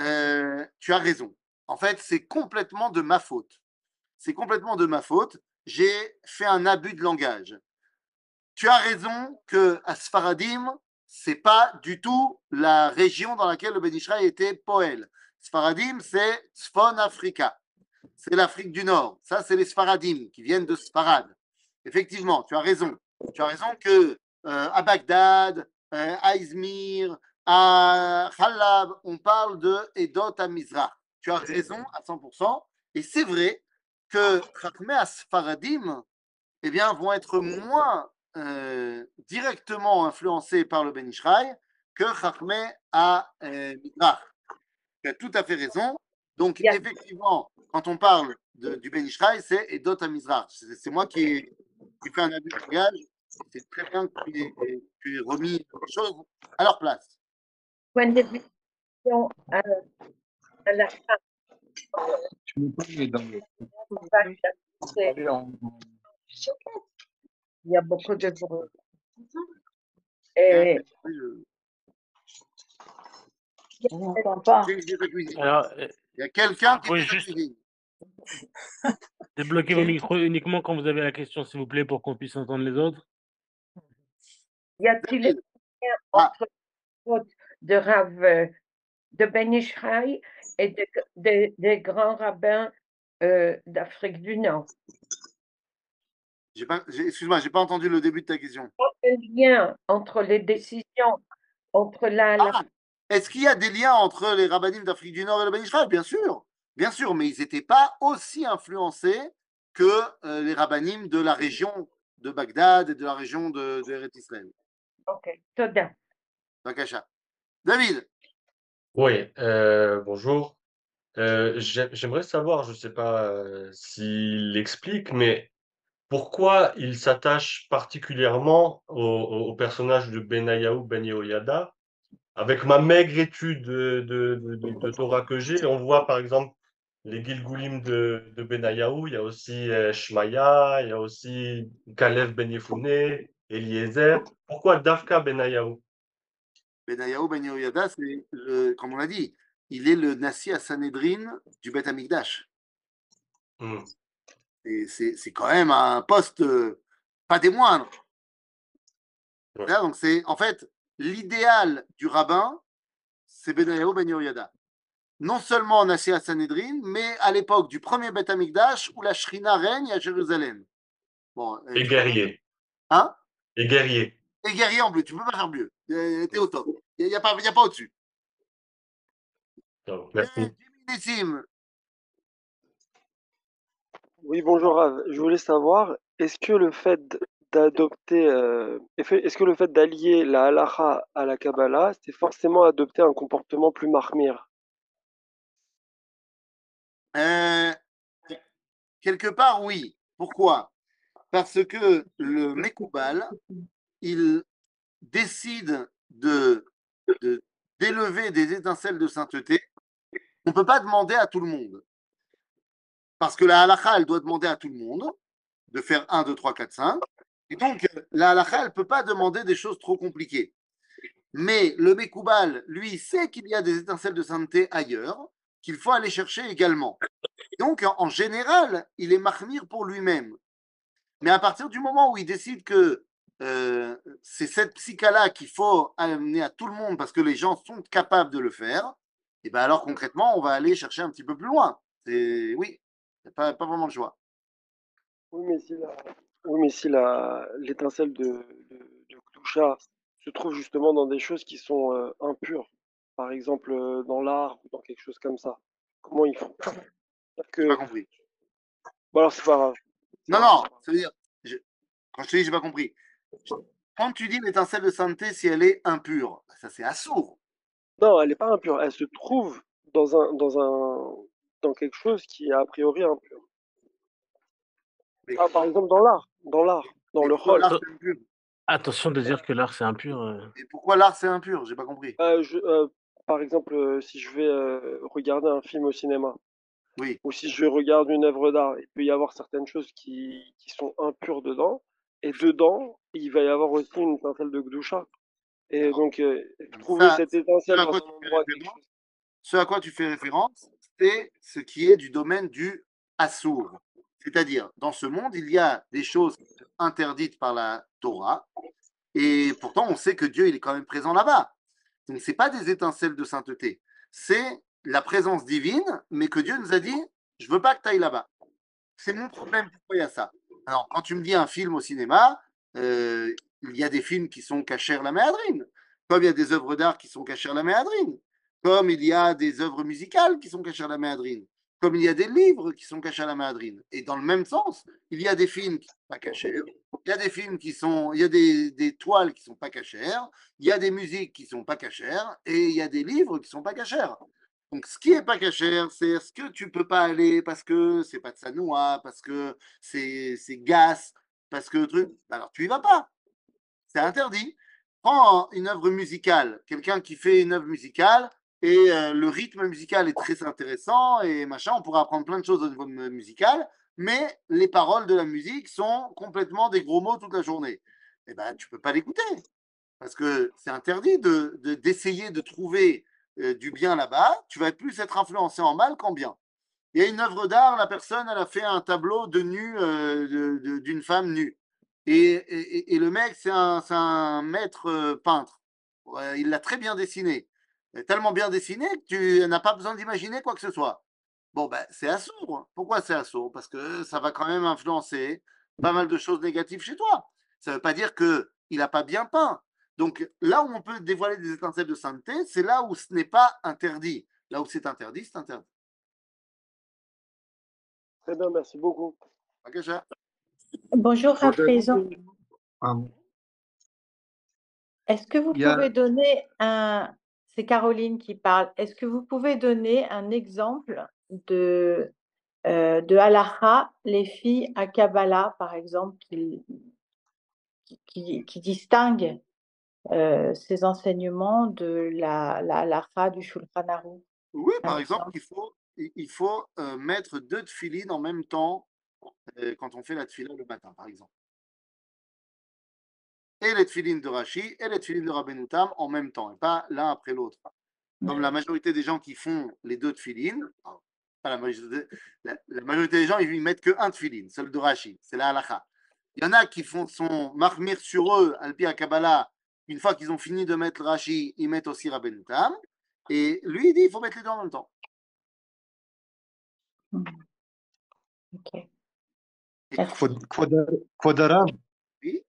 euh, tu as raison. En fait, c'est complètement de ma faute. C'est complètement de ma faute. J'ai fait un abus de langage. Tu as raison que à Sfaradim, c'est pas du tout la région dans laquelle le Israël était Poel. Sfaradim, c'est Sfon Africa. C'est l'Afrique du Nord. Ça, c'est les Sfaradim qui viennent de Sfarad. Effectivement, tu as raison. Tu as raison que euh, à Bagdad, euh, à Izmir, à Khalab, on parle de Edot à Mizrah. Tu as raison à 100%. Et c'est vrai que Chachmé à Sfaradim eh bien, vont être moins euh, directement influencés par le Ben Ishraï que Chachmé à euh, Mizrah. Tu as tout à fait raison. Donc, effectivement, quand on parle de- du Ben Ishraï, c'est Edot à. C'est moi qui ai, qui ai fait un abus de langage. C'est très bien que tu aies, tu aies remis les choses à leur place. La fin, Tu me parles dans le. il y a beaucoup de bruit. Et On n'entend pas. Alors, euh, Il y a quelqu'un qui Oui, fait ta juste- cuisine. débloquez vos micros uniquement quand vous avez la question, s'il vous plaît, pour qu'on puisse entendre les autres. y a-t-il un David, lien Ah. entre de Rav euh, de Ben Ishraï et de- de- des grands rabbins euh, d'Afrique du Nord Excuse-moi, j'ai pas entendu le début de ta question. Lien entre les décisions entre la, la- Ah, Est-ce qu'il y a des liens entre les rabbinim d'Afrique du Nord et le Ben Israël Bien sûr, bien sûr, mais ils n'étaient pas aussi influencés que euh, les rabbinim de la région de Bagdad et de la région de, de Israël. Ok, Toda. David, Oui, euh, bonjour. Euh, j'ai- j'aimerais savoir, je ne sais pas euh, s'il explique, mais pourquoi il s'attache particulièrement au, personnage de Benayahu Ben Yehoyada. Avec ma maigre étude de, Torah que j'ai, on voit par exemple les Gilgulim de, de Benayahu, il y a aussi Shmaya, il y a aussi Kalev Ben Yefune, Eliezer. Pourquoi Dafka Benayahu? Benayahu Ben Yehoyada, c'est, comme on l'a dit, il est le Nassi à Sanhedrin du Beth Amikdash. Hmm. Et c'est c'est quand même un poste euh, pas des moindres. Ouais. Là, donc c'est en fait l'idéal du rabbin, c'est Benayahu Ben Yehoyada. Non seulement en Assia Sanhedrin, mais à l'époque du premier Beth Amikdash où la Shrina règne à Jérusalem. Bon, euh, Et guerrier. Hein? Et guerrier. Et guerrier en bleu, tu peux pas faire mieux. Euh, T'es au top. Il n'y a, pas- y a pas au-dessus. Euh, Merci. Oui, bonjour Rav. Je voulais savoir, est-ce que le fait d'adopter, euh, est-ce que le fait d'allier la halacha à la Kabbalah, c'est forcément adopter un comportement plus mahmir? Euh, quelque part, oui. Pourquoi? Parce que le Mekoubal, il décide de d'élever des étincelles de sainteté. On ne peut pas demander à tout le monde. Parce que la halakha, elle doit demander à tout le monde de faire 1, 2, 3, 4, 5. Et donc, la halakha, elle ne peut pas demander des choses trop compliquées. Mais le Mekoubal, lui, sait qu'il y a des étincelles de sainteté ailleurs, qu'il faut aller chercher également. Donc, en, général, il est mahmir pour lui-même. Mais à partir du moment où il décide que euh, c'est cette psycha-là qu'il faut amener à tout le monde parce que les gens sont capables de le faire, Et bien alors concrètement, on va aller chercher un petit peu plus loin. C'est oui, c'est pas, pas vraiment le choix. Oui, mais si la, oui, mais si la, l'étincelle de, de, de Kdusha se trouve justement dans des choses qui sont euh, impures, par exemple euh, dans l'art ou dans quelque chose comme ça, comment ils font? Que, pas compris. bon alors c'est pas grave. Non, non, ça veut dire, je- quand je te dis j'ai pas compris, quand tu dis l'étincelle de sainteté, si elle est impure, ça c'est assourd. Non, elle n'est pas impure. Elle se trouve dans un, dans un, dans quelque chose qui est a priori impur. Mais, Ah, par exemple, dans l'art, dans l'art, dans mais le rôle. Attention de dire que l'art c'est impur. euh. Et pourquoi l'art c'est impur? J'ai pas compris. Euh, je, euh, par exemple, euh, si je vais euh, regarder un film au cinéma, Oui. ou si je regarde une œuvre d'art, il peut y avoir certaines choses qui, qui sont impures dedans, et dedans, il va y avoir aussi une étincelle de Gdusha. Et donc, euh, trouver cette ce étincelle dans un endroit, ce à quoi tu fais référence, c'est ce qui est du domaine du assour. C'est-à-dire, dans ce monde, il y a des choses interdites par la Torah, et pourtant on sait que Dieu il est quand même présent là-bas. Donc c'est pas des étincelles de sainteté, c'est la présence divine, mais que Dieu nous a dit, je veux pas que tu ailles là-bas. C'est mon problème, pourquoi il y a ça? Alors, quand tu me dis un film au cinéma, euh, il y a des films qui sont cachés la méadrine, comme il y a des œuvres d'art qui sont cachées la méadrine, comme il y a des œuvres musicales qui sont cachées à la méadrine, comme il y a des livres qui sont cachés à la méadrine. Et dans le même sens, il y a des films qui sont pas cachés, il y a des films qui sont, il y a des, toiles qui sont pas cachères, il y a des musiques qui sont pas cachères, et il y a des livres qui sont pas cachères. Donc, ce qui n'est pas cachère, c'est ce que tu peux pas aller parce que c'est pas de sanoua, parce que c'est gas, parce que truc? Alors, tu y vas pas. C'est interdit. Prends une œuvre musicale, quelqu'un qui fait une œuvre musicale et euh, le rythme musical est très intéressant et machin, on pourra apprendre plein de choses au niveau mu- musical, mais les paroles de la musique sont complètement des gros mots toute la journée. Eh ben, tu peux pas l'écouter parce que c'est interdit de de- d'essayer de, trouver euh, du bien là-bas. Tu vas plus être influencé en mal qu'en bien. Il y a une œuvre d'art, la personne, elle a fait un tableau de nu euh, d'une femme nue. Et, le mec, c'est un, maître euh, peintre. Il l'a très bien dessiné. Tellement bien dessiné que tu n'as pas besoin d'imaginer quoi que ce soit. Bon, ben, c'est assourd. Pourquoi c'est assourd? Parce que ça va quand même influencer pas mal de choses négatives chez toi. Ça ne veut pas dire qu'il n'a pas bien peint. Donc là où on peut dévoiler des étincelles de sainteté, c'est là où ce n'est pas interdit. Là où c'est interdit, c'est interdit. Très bien, merci beaucoup. Bonjour, Rav Présent. Est-ce que vous a- pouvez donner un... C'est Caroline qui parle. Est-ce que vous pouvez donner un exemple de, euh, de halakha, les filles à Kabbalah, par exemple, qui, qui, qui- distinguent ces enseignements de la, la du Shulchan Aruch Oui, par exemple, il faut, il faut euh, mettre deux tefilines en même temps euh, quand on fait la tefila le matin, par exemple. Et les tefilines de Rashi et les tefilines de Rabbeinu Tam en même temps, et pas l'un après l'autre. Comme la majorité des gens qui font les deux pas la majorité, la, la majorité des gens, ils, ils mettent que un tefiline, celui de Rashi, c'est la halakha. Il y en a qui font son marmir sur eux, Alpi à Kabbalah, une fois qu'ils ont fini de mettre Rashi, ils mettent aussi Rabbeinu Tam. Et lui, il dit il faut mettre les deux en même temps. Ok. Oui.